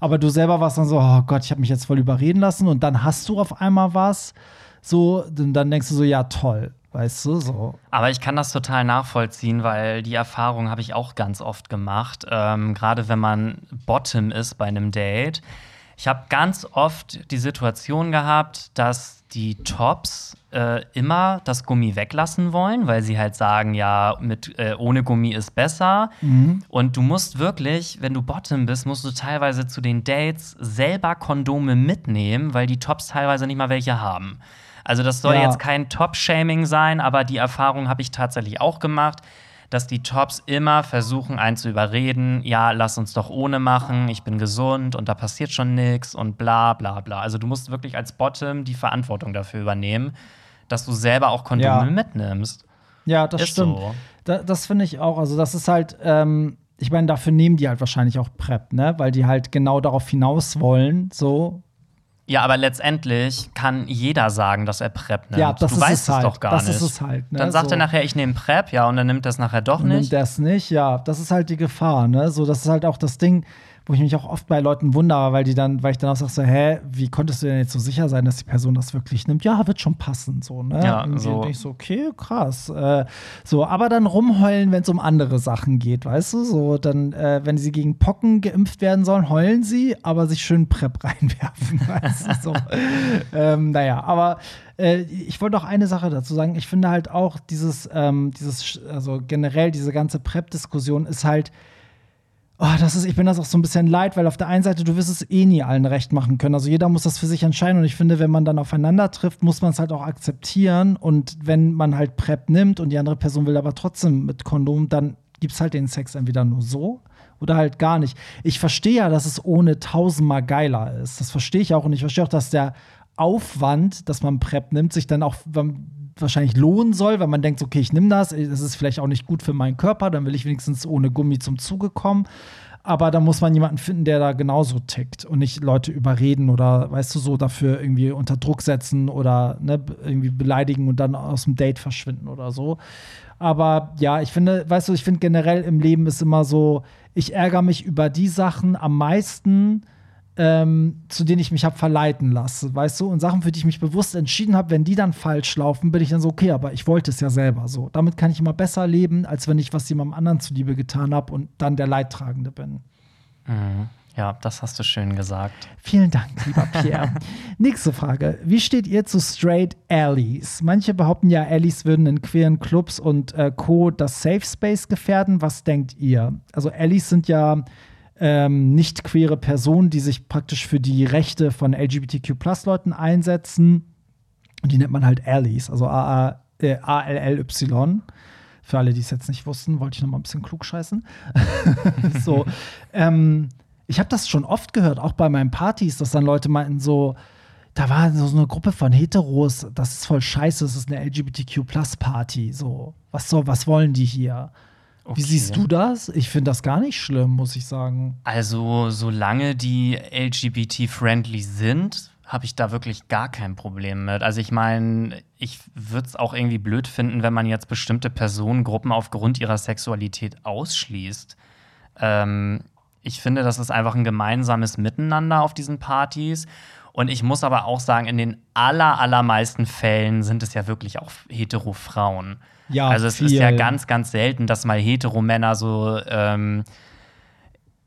Aber du selber warst dann so, oh Gott, ich habe mich jetzt voll überreden lassen und dann hast du auf einmal was. So, dann denkst du so, ja, toll. Weißt du, so. Aber ich kann das total nachvollziehen, weil die Erfahrung habe ich auch ganz oft gemacht. Ähm, Gerade wenn man Bottom ist bei einem Date. Ich habe ganz oft die Situation gehabt, dass die Tops äh, immer das Gummi weglassen wollen, weil sie halt sagen, ja, mit äh, ohne Gummi ist besser. Mhm. Und du musst wirklich, wenn du Bottom bist, musst du teilweise zu den Dates selber Kondome mitnehmen, weil die Tops teilweise nicht mal welche haben. Also das soll Ja. jetzt kein Top-Shaming sein, aber die Erfahrung habe ich tatsächlich auch gemacht, dass die Tops immer versuchen, einen zu überreden, ja, lass uns doch ohne machen, ich bin gesund und da passiert schon nichts und bla bla bla. Also du musst wirklich als Bottom die Verantwortung dafür übernehmen, dass du selber auch Kondome Ja. mitnimmst. Ja, das Ist stimmt. so. Da, das finde ich auch. Also, das ist halt, ähm, ich meine, dafür nehmen die halt wahrscheinlich auch PrEP, ne? Weil die halt genau darauf hinaus wollen, so. Ja, aber letztendlich kann jeder sagen, dass er PrEP nimmt. Ja, das du ist weißt es halt. doch gar Das nicht. ist es halt, ne? Dann sagt So. er nachher, ich nehme PrEP, ja, und dann nimmt er es nachher doch Und nimmt nicht. das nicht, ja. Das ist halt die Gefahr, ne? So, das ist halt auch das Ding, wo ich mich auch oft bei Leuten wundere, weil die dann, weil ich dann auch sage so, hä, wie konntest du denn jetzt so sicher sein, dass die Person das wirklich nimmt? Ja, wird schon passen, so, ne? Ja, Irgendwie so. ich so, okay, krass. Äh, so, aber dann rumheulen, wenn es um andere Sachen geht, weißt du? So, dann, äh, wenn sie gegen Pocken geimpft werden sollen, heulen sie, aber sich schön Prep reinwerfen, weißt du? So. ähm, naja, aber äh, ich wollte noch eine Sache dazu sagen. Ich finde halt auch dieses, ähm, dieses, also generell diese ganze Prep-Diskussion ist halt, Oh, das ist, ich bin das auch so ein bisschen leid, weil auf der einen Seite, du wirst es eh nie allen recht machen können. Also jeder muss das für sich entscheiden. Und ich finde, wenn man dann aufeinander trifft, muss man es halt auch akzeptieren. Und wenn man halt PrEP nimmt und die andere Person will aber trotzdem mit Kondom, dann gibt es halt den Sex entweder nur so oder halt gar nicht. Ich verstehe ja, dass es ohne tausendmal geiler ist. Das verstehe ich auch. Und ich verstehe auch, dass der Aufwand, dass man PrEP nimmt, sich dann auch wahrscheinlich lohnen soll, weil man denkt, okay, ich nehme das, das ist vielleicht auch nicht gut für meinen Körper, dann will ich wenigstens ohne Gummi zum Zuge kommen. Aber da muss man jemanden finden, der da genauso tickt und nicht Leute überreden oder, weißt du, so dafür irgendwie unter Druck setzen oder ne, irgendwie beleidigen und dann aus dem Date verschwinden oder so. Aber ja, ich finde, weißt du, ich finde generell im Leben ist immer so, ich ärgere mich über die Sachen am meisten, ähm, zu denen ich mich habe verleiten lassen, weißt du? Und Sachen, für die ich mich bewusst entschieden habe, wenn die dann falsch laufen, bin ich dann so, okay, aber ich wollte es ja selber so. Damit kann ich immer besser leben, als wenn ich was jemandem anderen zuliebe getan habe und dann der Leidtragende bin. Mhm. Ja, das hast du schön gesagt. Vielen Dank, lieber Pierre. Nächste Frage. Wie steht ihr zu Straight Allies? Manche behaupten ja, Allies würden in queeren Clubs und äh, Co. das Safe Space gefährden. Was denkt ihr? Also Allies sind ja ähm, nicht queere Personen, die sich praktisch für die Rechte von LGBTQ-Plus-Leuten einsetzen. Und die nennt man halt Allies, also A- äh, A-L-L-Y. Für alle, die es jetzt nicht wussten, wollte ich noch mal ein bisschen klug scheißen. so, ähm, ich habe das schon oft gehört, auch bei meinen Partys, dass dann Leute meinten so, da war so eine Gruppe von Heteros, das ist voll scheiße, das ist eine LGBTQ-Plus-Party. So, was soll, was wollen die hier? Wie Okay. siehst du das? Ich finde das gar nicht schlimm, muss ich sagen. Also, solange die LGBT-friendly sind, habe ich da wirklich gar kein Problem mit. Also, ich meine, ich würde es auch irgendwie blöd finden, wenn man jetzt bestimmte Personengruppen aufgrund ihrer Sexualität ausschließt. Ähm, ich finde, das ist einfach ein gemeinsames Miteinander auf diesen Partys. Und ich muss aber auch sagen, in den aller, allermeisten Fällen sind es ja wirklich auch hetero-Frauen. Ja, also es ist viel. ja ganz, ganz selten, dass mal hetero-Männer so ähm,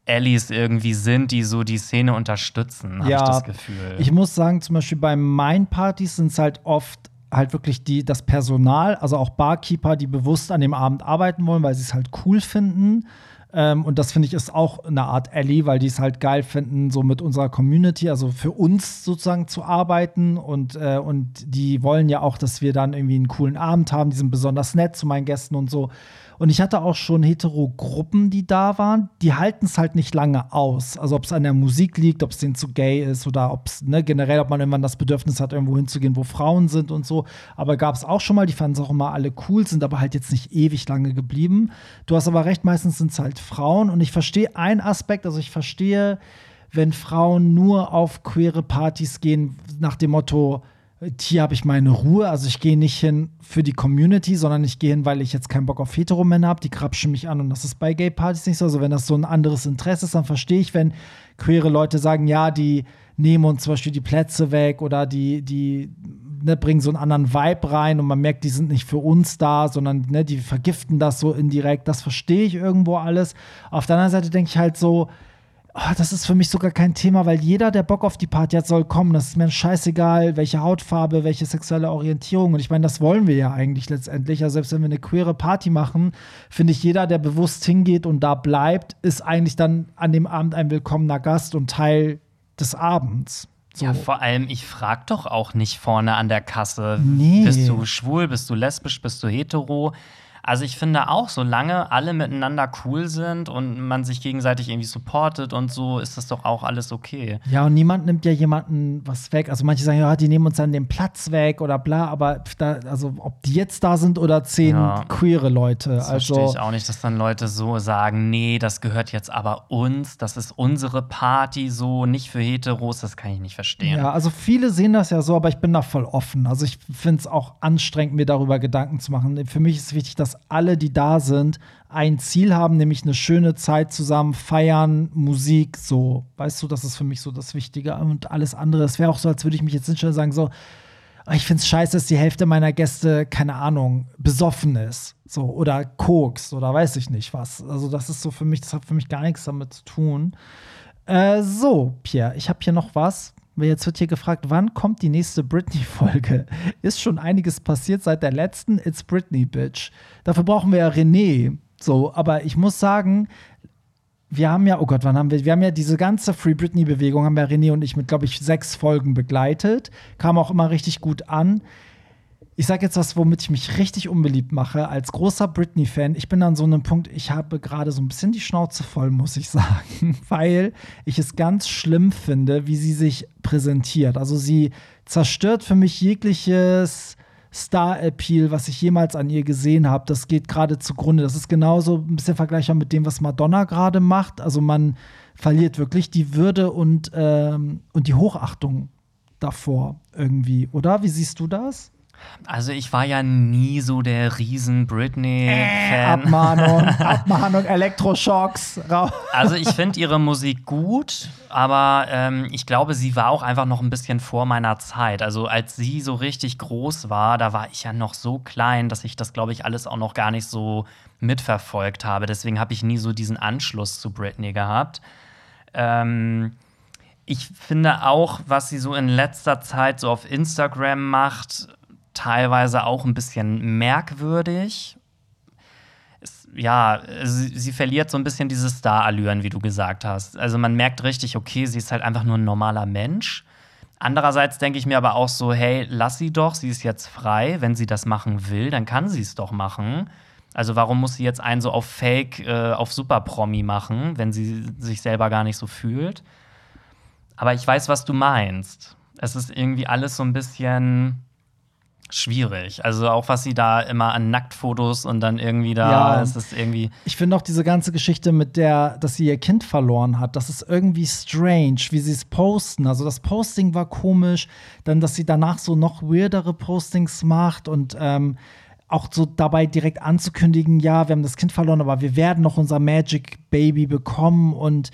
Allies irgendwie sind, die so die Szene unterstützen, habe Ja, ich das Gefühl. Ich muss sagen, zum Beispiel bei meinen Partys sind es halt oft halt wirklich die, das Personal, also auch Barkeeper, die bewusst an dem Abend arbeiten wollen, weil sie es halt cool finden. Ähm, und das finde ich ist auch eine Art Ally, weil die es halt geil finden, so mit unserer Community, also für uns sozusagen zu arbeiten. Und, äh, und die wollen ja auch, dass wir dann irgendwie einen coolen Abend haben. Die sind besonders nett zu meinen Gästen und so. Und ich hatte auch schon hetero-Gruppen, die da waren, die halten es halt nicht lange aus. Also ob es an der Musik liegt, ob es denen zu gay ist oder ob es ne, generell, ob man irgendwann das Bedürfnis hat, irgendwo hinzugehen, wo Frauen sind und so. Aber gab es auch schon mal, die fanden es auch immer alle cool, sind aber halt jetzt nicht ewig lange geblieben. Du hast aber recht, meistens sind es halt Frauen. Und ich verstehe einen Aspekt, also ich verstehe, wenn Frauen nur auf queere Partys gehen, nach dem Motto, hier habe ich meine Ruhe. Also ich gehe nicht hin für die Community, sondern ich gehe hin, weil ich jetzt keinen Bock auf Heteromänner habe. Die krapschen mich an und das ist bei Gay-Partys nicht so. Also wenn das so ein anderes Interesse ist, dann verstehe ich, wenn queere Leute sagen, ja, die nehmen uns zum Beispiel die Plätze weg oder die, die ne, bringen so einen anderen Vibe rein und man merkt, die sind nicht für uns da, sondern ne, die vergiften das so indirekt. Das verstehe ich irgendwo alles. Auf der anderen Seite denke ich halt so, oh, das ist für mich sogar kein Thema, weil jeder, der Bock auf die Party hat, soll kommen. Das ist mir scheißegal, welche Hautfarbe, welche sexuelle Orientierung. Und ich meine, das wollen wir ja eigentlich letztendlich. Also selbst wenn wir eine queere Party machen, finde ich, jeder, der bewusst hingeht und da bleibt, ist eigentlich dann an dem Abend ein willkommener Gast und Teil des Abends. So. Ja, vor allem, ich frag doch auch nicht vorne an der Kasse, nee. bist du schwul, bist du lesbisch, bist du hetero? Also ich finde auch, solange alle miteinander cool sind und man sich gegenseitig irgendwie supportet und so, ist das doch auch alles okay. Ja, und niemand nimmt ja jemanden was weg. Also manche sagen, ja, die nehmen uns dann den Platz weg oder bla, aber da, also ob die jetzt da sind oder zehn ja. queere Leute. Das also verstehe ich auch nicht, dass dann Leute so sagen, nee, das gehört jetzt aber uns, das ist unsere Party so, nicht für Heteros, das kann ich nicht verstehen. Ja, also viele sehen das ja so, aber ich bin da voll offen. Also ich finde es auch anstrengend, mir darüber Gedanken zu machen. Für mich ist wichtig, dass alle, die da sind, ein Ziel haben, nämlich eine schöne Zeit zusammen feiern, Musik, so. Weißt du, das ist für mich so das Wichtige. Und alles andere, es wäre auch so, als würde ich mich jetzt nicht schon sagen, so, ah, ich finde es scheiße, dass die Hälfte meiner Gäste, keine Ahnung, besoffen ist. So, oder Koks oder weiß ich nicht was. Also, das ist so für mich, das hat für mich gar nichts damit zu tun. Äh, so, Pierre, ich habe hier noch was. Jetzt wird hier gefragt, wann kommt die nächste Britney-Folge? Ist schon einiges passiert seit der letzten It's Britney, Bitch. Dafür brauchen wir ja René. So, aber ich muss sagen, wir haben ja, oh Gott, wann haben wir, wir haben ja diese ganze Free Britney-Bewegung, haben ja René und ich mit, glaube ich, sechs Folgen begleitet. Kam auch immer richtig gut an ich sage jetzt was, womit ich mich richtig unbeliebt mache. Als großer Britney-Fan, ich bin an so einem Punkt, ich habe gerade so ein bisschen die Schnauze voll, muss ich sagen, weil ich es ganz schlimm finde, wie sie sich präsentiert. Also sie zerstört für mich jegliches Star-Appeal, was ich jemals an ihr gesehen habe. Das geht gerade zugrunde. Das ist genauso ein bisschen vergleichbar mit dem, was Madonna gerade macht. Also man verliert wirklich die Würde und, ähm, und die Hochachtung davor irgendwie, oder? Wie siehst du das? Also ich war ja nie so der riesen Britney-Fan. Äh, Abmahnung, Abmahnung, Elektroschocks. Also ich finde ihre Musik gut, aber ähm, ich glaube, sie war auch einfach noch ein bisschen vor meiner Zeit. Also als sie so richtig groß war, da war ich ja noch so klein, dass ich das, glaube ich, alles auch noch gar nicht so mitverfolgt habe. Deswegen habe ich nie so diesen Anschluss zu Britney gehabt. Ähm, ich finde auch, was sie so in letzter Zeit so auf Instagram macht, teilweise auch ein bisschen merkwürdig. Es, ja, sie, sie, verliert so ein bisschen diese Star-Allüren, wie du gesagt hast. Also man merkt richtig, okay, sie ist halt einfach nur ein normaler Mensch. Andererseits denke ich mir aber auch so, hey, lass sie doch, sie ist jetzt frei. Wenn sie das machen will, dann kann sie es doch machen. Also warum muss sie jetzt einen so auf Fake, äh, auf Super-Promi machen, wenn sie sich selber gar nicht so fühlt? Aber ich weiß, was du meinst. Es ist irgendwie alles so ein bisschen schwierig. Also auch was sie da immer an Nacktfotos und dann irgendwie da ja. ist es irgendwie. Ich finde auch diese ganze Geschichte mit der, dass sie ihr Kind verloren hat, das ist irgendwie strange, wie sie es posten. Also das Posting war komisch, dann, dass sie danach so noch weirdere Postings macht und ähm, auch so dabei direkt anzukündigen, ja, wir haben das Kind verloren, aber wir werden noch unser Magic Baby bekommen und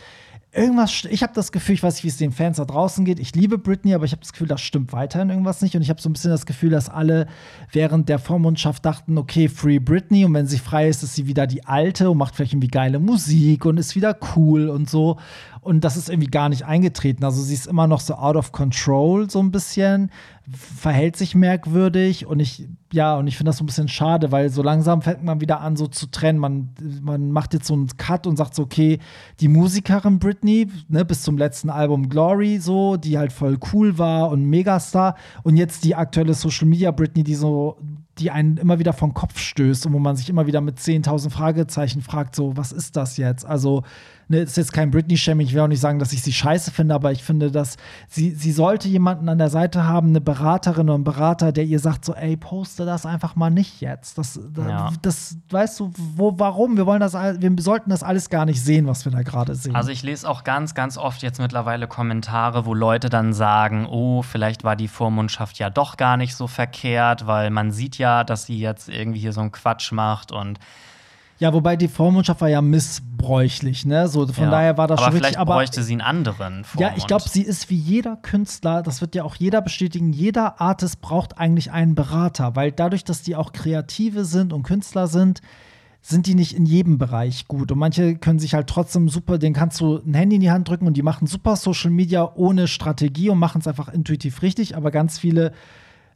irgendwas, ich habe das Gefühl, ich weiß nicht, wie es den Fans da draußen geht. Ich liebe Britney, aber ich habe das Gefühl, das stimmt weiterhin irgendwas nicht. Und ich habe so ein bisschen das Gefühl, dass alle während der Vormundschaft dachten, okay, Free Britney. Und wenn sie frei ist, ist sie wieder die Alte und macht vielleicht irgendwie geile Musik und ist wieder cool und so. Und das ist irgendwie gar nicht eingetreten. Also sie ist immer noch so out of control, so ein bisschen, verhält sich merkwürdig. Und ich ja, und ich finde das so ein bisschen schade, weil so langsam fängt man wieder an, so zu trennen. Man, man macht jetzt so einen Cut und sagt so, okay, die Musikerin Britney, ne, bis zum letzten Album Glory, so, die halt voll cool war und Megastar. Und jetzt die aktuelle Social Media Britney, die so, die einen immer wieder vom Kopf stößt und wo man sich immer wieder mit 10.000 Fragezeichen fragt, so, was ist das jetzt? Also, ne, ist jetzt kein Britney-Shaming, ich will auch nicht sagen, dass ich sie scheiße finde, aber ich finde, dass sie, sie sollte jemanden an der Seite haben, eine Beraterin oder einen Berater, der ihr sagt, so, ey, poste das einfach mal nicht jetzt. Das, ja. das weißt du, wo, warum? Wir wollen das, wir sollten das alles gar nicht sehen, was wir da gerade sehen. Also ich lese auch ganz, ganz oft jetzt mittlerweile Kommentare, wo Leute dann sagen, oh, vielleicht war die Vormundschaft ja doch gar nicht so verkehrt, weil man sieht ja, dass sie jetzt irgendwie hier so einen Quatsch macht und ja, wobei die Vormundschaft war ja missbräuchlich, ne? So, von ja, daher war das aber schon vielleicht richtig, bräuchte sie einen anderen Vormund. Ja, ich glaube, sie ist wie jeder Künstler, das wird ja auch jeder bestätigen, jeder Artist braucht eigentlich einen Berater, weil dadurch, dass die auch Kreative sind und Künstler sind, sind die nicht in jedem Bereich gut. Und manche können sich halt trotzdem super, den kannst du ein Handy in die Hand drücken und die machen super Social Media ohne Strategie und machen es einfach intuitiv richtig. Aber ganz viele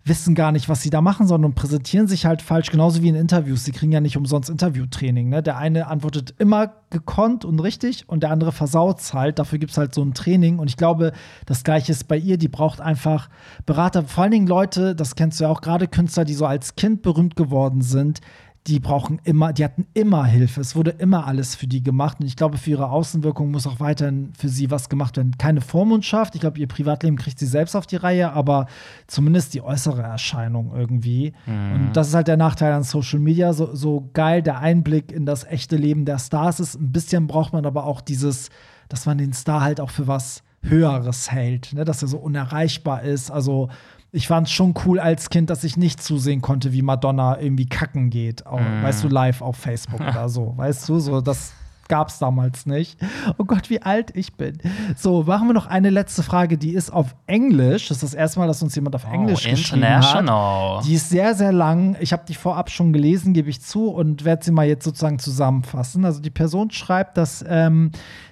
wissen gar nicht, was sie da machen, sondern präsentieren sich halt falsch, genauso wie in Interviews. Sie kriegen ja nicht umsonst Interviewtraining. Ne? Der eine antwortet immer gekonnt und richtig und der andere versaut es halt. Dafür gibt es halt so ein Training. Und ich glaube, das Gleiche ist bei ihr. Die braucht einfach Berater, vor allen Dingen Leute, das kennst du ja auch, gerade Künstler, die so als Kind berühmt geworden sind, die brauchen immer, die hatten immer Hilfe. Es wurde immer alles für die gemacht. Und ich glaube, für ihre Außenwirkung muss auch weiterhin für sie was gemacht werden. Keine Vormundschaft. Ich glaube, ihr Privatleben kriegt sie selbst auf die Reihe, aber zumindest die äußere Erscheinung irgendwie. Mhm. Und das ist halt der Nachteil an Social Media. So, so geil der Einblick in das echte Leben der Stars ist. Ein bisschen braucht man aber auch dieses, dass man den Star halt auch für was Höheres hält, ne? dass er so unerreichbar ist. Also ich fand es schon cool als Kind, dass ich nicht zusehen konnte, wie Madonna irgendwie kacken geht. Auch, mm. Weißt du, live auf Facebook oder so. Weißt du, so das gab es damals nicht. Oh Gott, wie alt ich bin. So, machen wir noch eine letzte Frage, die ist auf Englisch. Das ist das erste Mal, dass uns jemand auf oh, Englisch oh, geschrieben hat. Die ist sehr, sehr lang. Ich habe die vorab schon gelesen, gebe ich zu, und werde sie mal jetzt sozusagen zusammenfassen. Also die Person schreibt, dass ähm,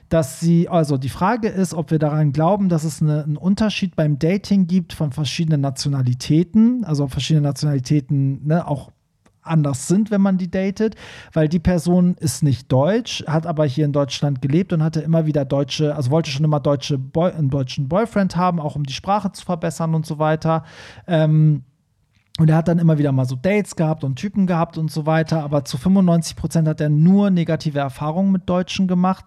dass sie, also die Frage ist, ob wir daran glauben, dass es eine, einen Unterschied beim Dating gibt von verschiedenen Nationalitäten, also verschiedene Nationalitäten ne, auch anders sind, wenn man die datet, weil die Person ist nicht deutsch, hat aber hier in Deutschland gelebt und hatte immer wieder deutsche, also wollte schon immer deutsche Boy, einen deutschen Boyfriend haben, auch um die Sprache zu verbessern und so weiter. Ähm, und er hat dann immer wieder mal so Dates gehabt und Typen gehabt und so weiter, aber zu 95 Prozent hat er nur negative Erfahrungen mit Deutschen gemacht.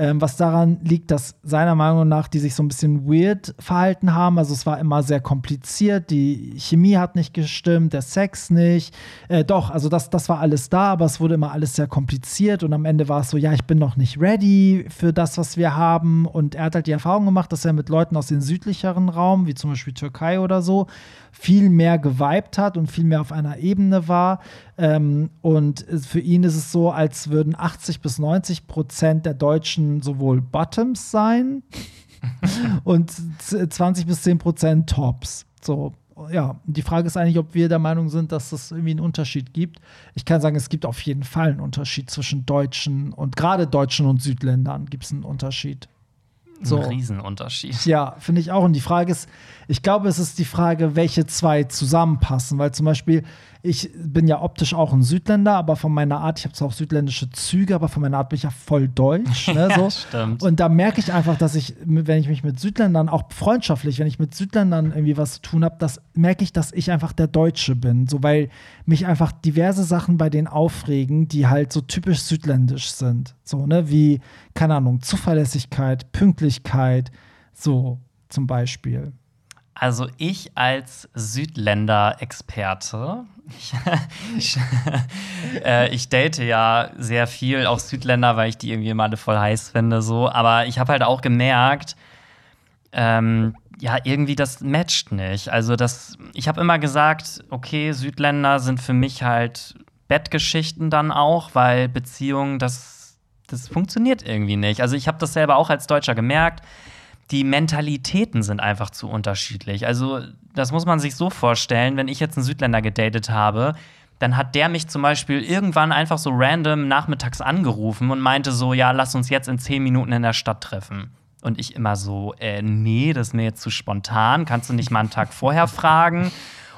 Ähm, was daran liegt, dass seiner Meinung nach die sich so ein bisschen weird verhalten haben. Also es war immer sehr kompliziert, die Chemie hat nicht gestimmt, der Sex nicht. Äh, doch, also das, das war alles da, aber es wurde immer alles sehr kompliziert und am Ende war es so, ja, ich bin noch nicht ready für das, was wir haben. Und er hat halt die Erfahrung gemacht, dass er mit Leuten aus dem südlicheren Raum, wie zum Beispiel Türkei oder so, viel mehr geweibt hat und viel mehr auf einer Ebene war. Ähm, und für ihn ist es so, als würden 80 bis 90 Prozent der Deutschen sowohl Bottoms sein und 20 bis 10 Prozent Tops. So, ja, die Frage ist eigentlich, ob wir der Meinung sind, dass es irgendwie einen Unterschied gibt. Ich kann sagen, es gibt auf jeden Fall einen Unterschied zwischen Deutschen und gerade Deutschen und Südländern gibt es einen Unterschied. So. Ein Riesenunterschied. Ja, finde ich auch. Und die Frage ist, ich glaube, es ist die Frage, welche zwei zusammenpassen. Weil zum Beispiel, ich bin ja optisch auch ein Südländer, aber von meiner Art, ich habe zwar auch südländische Züge, aber von meiner Art bin ich ja voll deutsch. Ne, so. ja, stimmt. Und da merke ich einfach, dass ich, wenn ich mich mit Südländern, auch freundschaftlich, wenn ich mit Südländern irgendwie was zu tun habe, das merke ich, dass ich einfach der Deutsche bin. So, weil mich einfach diverse Sachen bei denen aufregen, die halt so typisch südländisch sind. So, ne, wie, keine Ahnung, Zuverlässigkeit, Pünktlichkeit, so zum Beispiel. Also ich als Südländer-Experte, ich, ich, äh, ich, date ja sehr viel auch Südländer, weil ich die irgendwie immer alle voll heiß finde, so. Aber ich habe halt auch gemerkt, ähm, ja, irgendwie das matcht nicht. Also das, ich habe immer gesagt, okay, Südländer sind für mich halt Bettgeschichten dann auch, weil Beziehungen, das, das funktioniert irgendwie nicht. Also ich habe das selber auch als Deutscher gemerkt die Mentalitäten sind einfach zu unterschiedlich. Also, das muss man sich so vorstellen, wenn ich jetzt einen Südländer gedatet habe, dann hat der mich zum Beispiel irgendwann einfach so random nachmittags angerufen und meinte so, ja, lass uns jetzt in zehn Minuten in der Stadt treffen. Und ich immer so, äh, nee, das ist mir jetzt zu spontan, kannst du nicht mal einen Tag vorher fragen?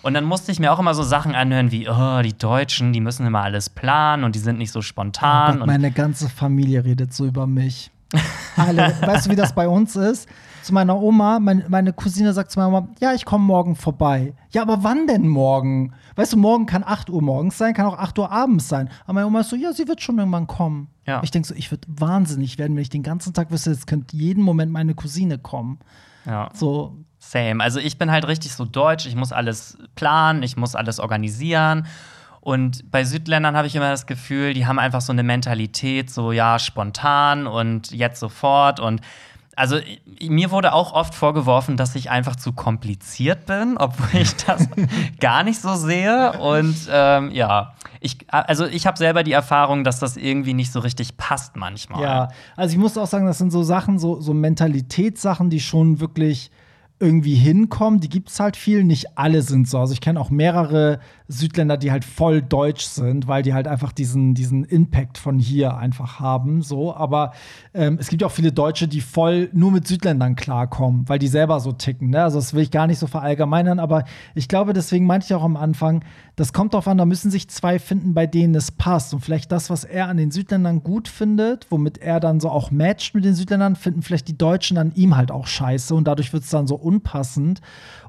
Und dann musste ich mir auch immer so Sachen anhören wie, oh, die Deutschen, die müssen immer alles planen und die sind nicht so spontan. Oh Gott, meine ganze Familie redet so über mich. Alle. weißt du, wie das bei uns ist? Zu meiner Oma, mein, meine Cousine sagt zu meiner Oma, ja, ich komme morgen vorbei. Ja, aber wann denn morgen? Weißt du, morgen kann 8 Uhr morgens sein, kann auch 8 Uhr abends sein. Aber meine Oma ist so, ja, sie wird schon irgendwann kommen. Ja. Ich denke so, ich würde wahnsinnig werden, wenn ich den ganzen Tag wüsste, jetzt könnte jeden Moment meine Cousine kommen. Ja. So. Same. Also ich bin halt richtig so deutsch, ich muss alles planen, ich muss alles organisieren. Und bei Südländern habe ich immer das Gefühl, die haben einfach so eine Mentalität, so ja, spontan und jetzt sofort. Und also mir wurde auch oft vorgeworfen, dass ich einfach zu kompliziert bin, obwohl ich das gar nicht so sehe. Und ähm, ja, ich, also ich habe selber die Erfahrung, dass das irgendwie nicht so richtig passt manchmal. Ja, also ich muss auch sagen, das sind so Sachen, so, so Mentalitätssachen, die schon wirklich irgendwie hinkommen. Die gibt es halt viel. Nicht alle sind so. Also ich kenne auch mehrere Südländer, die halt voll deutsch sind, weil die halt einfach diesen, diesen Impact von hier einfach haben. So, aber ähm, es gibt ja auch viele Deutsche, die voll nur mit Südländern klarkommen, weil die selber so ticken. Ne? Also das will ich gar nicht so verallgemeinern, aber ich glaube, deswegen meinte ich auch am Anfang, das kommt darauf an, da müssen sich zwei finden, bei denen es passt. Und vielleicht das, was er an den Südländern gut findet, womit er dann so auch matcht mit den Südländern, finden vielleicht die Deutschen an ihm halt auch scheiße und dadurch wird es dann so unpassend.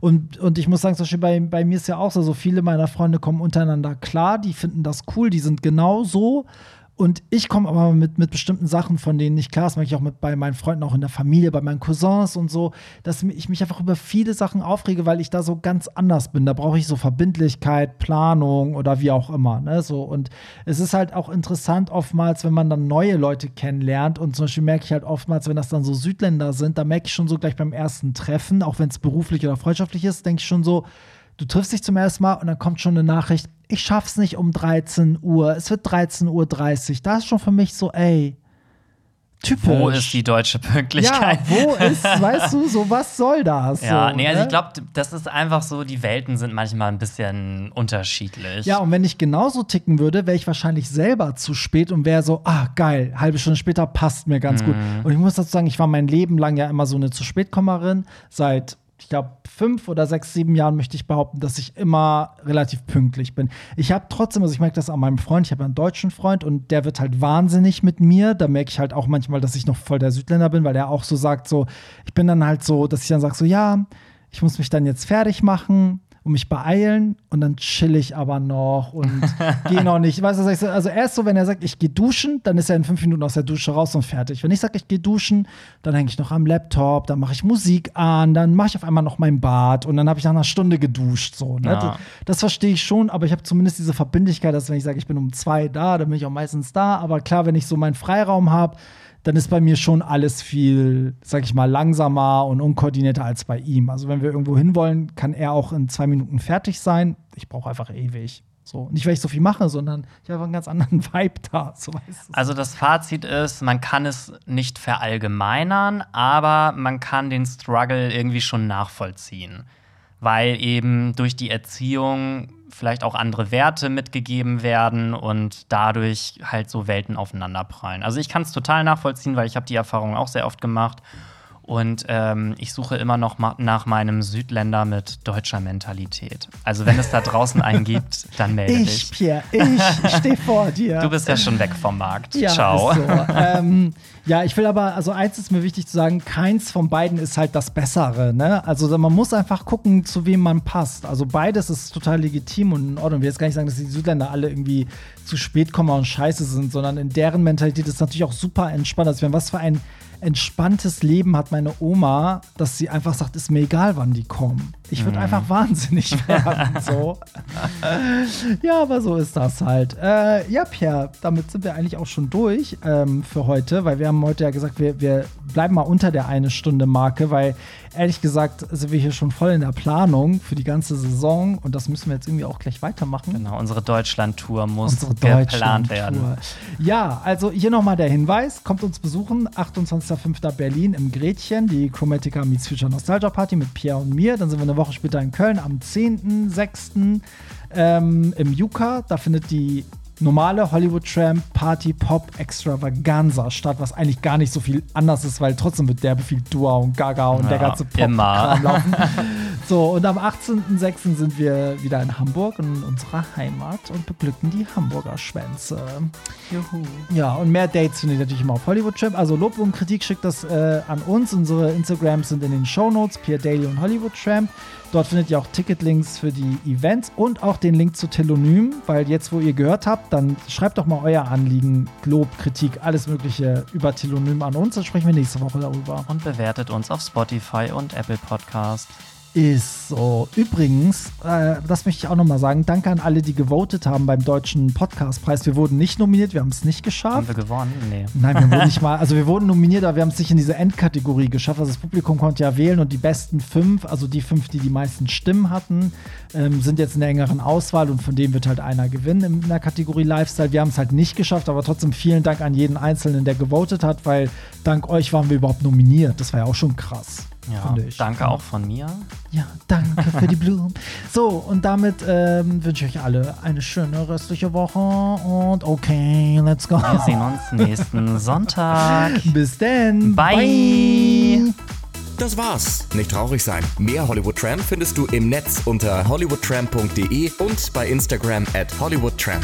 Und, und ich muss sagen, zum Beispiel bei, bei mir ist ja auch so, so viele meiner Freunde kommen untereinander klar, die finden das cool, die sind genau so. Und ich komme aber mit, mit bestimmten Sachen, von denen nicht klar, das mache ich auch mit bei meinen Freunden, auch in der Familie, bei meinen Cousins und so, dass ich mich einfach über viele Sachen aufrege, weil ich da so ganz anders bin. Da brauche ich so Verbindlichkeit, Planung oder wie auch immer. Ne? So, und es ist halt auch interessant, oftmals, wenn man dann neue Leute kennenlernt. Und zum Beispiel merke ich halt oftmals, wenn das dann so Südländer sind, da merke ich schon so gleich beim ersten Treffen, auch wenn es beruflich oder freundschaftlich ist, denke ich schon so, du triffst dich zum ersten Mal und dann kommt schon eine Nachricht, ich schaff's nicht um 13 Uhr, es wird 13.30 Uhr. Da ist schon für mich so, ey, typisch. Wo ist die deutsche Pünktlichkeit? Ja, wo ist, weißt du, so was soll das? Ja, so, nee, also ne? ich glaube, das ist einfach so, die Welten sind manchmal ein bisschen unterschiedlich. Ja, und wenn ich genauso ticken würde, wäre ich wahrscheinlich selber zu spät und wäre so, ah, geil, halbe Stunde später passt mir ganz gut. Mhm. Und ich muss dazu sagen, ich war mein Leben lang ja immer so eine zu spätkommerin. Seit, ich glaube, fünf oder sechs, sieben Jahren möchte ich behaupten, dass ich immer relativ pünktlich bin. Ich habe trotzdem, also ich merke das an meinem Freund, ich habe einen deutschen Freund und der wird halt wahnsinnig mit mir. Da merke ich halt auch manchmal, dass ich noch voll der Südländer bin, weil der auch so sagt, so, ich bin dann halt so, dass ich dann sage, so, ja, ich muss mich dann jetzt fertig machen und mich beeilen und dann chill ich aber noch und gehe noch nicht. Weißt du, also erst so, wenn er sagt, ich gehe duschen, dann ist er in fünf Minuten aus der Dusche raus und fertig. Wenn ich sage, ich gehe duschen, dann hänge ich noch am Laptop, dann mache ich Musik an, dann mache ich auf einmal noch mein Bad und dann habe ich nach einer Stunde geduscht. So, ne? Ja. das, das verstehe ich schon, aber ich habe zumindest diese Verbindlichkeit, dass wenn ich sage, ich bin um zwei da, dann bin ich auch meistens da. Aber klar, wenn ich so meinen Freiraum habe, dann ist bei mir schon alles viel, sag ich mal, langsamer und unkoordinierter als bei ihm. Also wenn wir irgendwo hinwollen, kann er auch in zwei Minuten fertig sein. Ich brauche einfach ewig. So. Nicht, weil ich so viel mache, sondern ich habe einen ganz anderen Vibe da. So. Also das Fazit ist, man kann es nicht verallgemeinern, aber man kann den Struggle irgendwie schon nachvollziehen. Weil eben durch die Erziehung vielleicht auch andere Werte mitgegeben werden und dadurch halt so Welten aufeinanderprallen. Also ich kann es total nachvollziehen, weil ich habe die Erfahrung auch sehr oft gemacht. Und ähm, ich suche immer noch nach meinem Südländer mit deutscher Mentalität. Also wenn es da draußen einen gibt, dann melde ich, dich. Pierre, ich stehe vor dir. Du bist ja schon weg vom Markt. Ja, Ciao. So. ähm, ja, ich will aber, also eins ist mir wichtig zu sagen, keins von beiden ist halt das Bessere. Ne? Also man muss einfach gucken, zu wem man passt. Also beides ist total legitim und in Ordnung. Ich will jetzt gar nicht sagen, dass die Südländer alle irgendwie zu spät kommen und scheiße sind, sondern in deren Mentalität ist natürlich auch super entspannt. Also ich meine, was für ein entspanntes Leben hat meine Oma, dass sie einfach sagt, ist mir egal, wann die kommen. Ich würde einfach wahnsinnig werden. so. Ja, aber so ist das halt. Äh, ja, Pierre, damit sind wir eigentlich auch schon durch ähm, für heute, weil wir haben heute ja gesagt, wir, wir bleiben mal unter der eine Stunde Marke, weil ehrlich gesagt sind wir hier schon voll in der Planung für die ganze Saison und das müssen wir jetzt irgendwie auch gleich weitermachen. Genau, unsere Deutschland-Tour muss Unsere geplant werden. Ja, also hier nochmal der Hinweis: kommt uns besuchen, 28.05. Berlin im Gretchen, die Chromatica Meets Future Nostalgia Party mit Pierre und mir. Dann sind wir eine Woche später in Köln am 10.06. Ähm, im Yuka. Da findet die normale Hollywood Tramp Party Pop Extravaganza statt, was eigentlich gar nicht so viel anders ist, weil trotzdem wird derbe viel Dua und Gaga und der Ja, ganze immer. Pop laufen. So, und am 18.06. sind wir wieder in Hamburg, in unserer Heimat und beglücken die Hamburger Schwänze. Juhu. Ja, und mehr Dates findet ihr natürlich immer auf Hollywood Trip. Also Lob und Kritik schickt das äh, an uns. Unsere Instagrams sind in den Shownotes, Pierre Daily und Hollywood Tramp. Dort findet ihr auch Ticketlinks für die Events und auch den Link zu Telonym, weil jetzt, wo ihr gehört habt, dann schreibt doch mal euer Anliegen, Lob, Kritik, alles Mögliche über Telonym an uns. Dann sprechen wir nächste Woche darüber. Und bewertet uns auf Spotify und Apple Podcast. Ist so. Übrigens, äh, das möchte ich auch nochmal sagen, danke an alle, die gewotet haben beim Deutschen Podcastpreis. Wir wurden nicht nominiert, wir haben es nicht Haben geschafft. wir gewonnen? Nee. Nein, wir wurden nicht mal, also wir wurden nominiert, aber wir haben es nicht in diese Endkategorie geschafft. Also das Publikum konnte ja wählen und die besten fünf, also die fünf, die die meisten Stimmen hatten, ähm, sind jetzt in der engeren Auswahl und von denen wird halt einer gewinnen in der Kategorie Lifestyle. Wir haben es halt nicht geschafft, aber trotzdem vielen Dank an jeden Einzelnen, der gewotet hat, weil dank euch waren wir überhaupt nominiert. Das war ja auch schon krass. Ja, danke auch von mir. Ja, danke für die Blumen. So, und damit ähm, wünsche ich euch alle eine schöne restliche Woche und okay, let's go. Wir sehen uns nächsten Sonntag. Bis dann. Bye. Bye. Das war's. Nicht traurig sein. Mehr Hollywood Tramp findest du im Netz unter hollywoodtramp.de und bei Instagram at hollywoodtramp.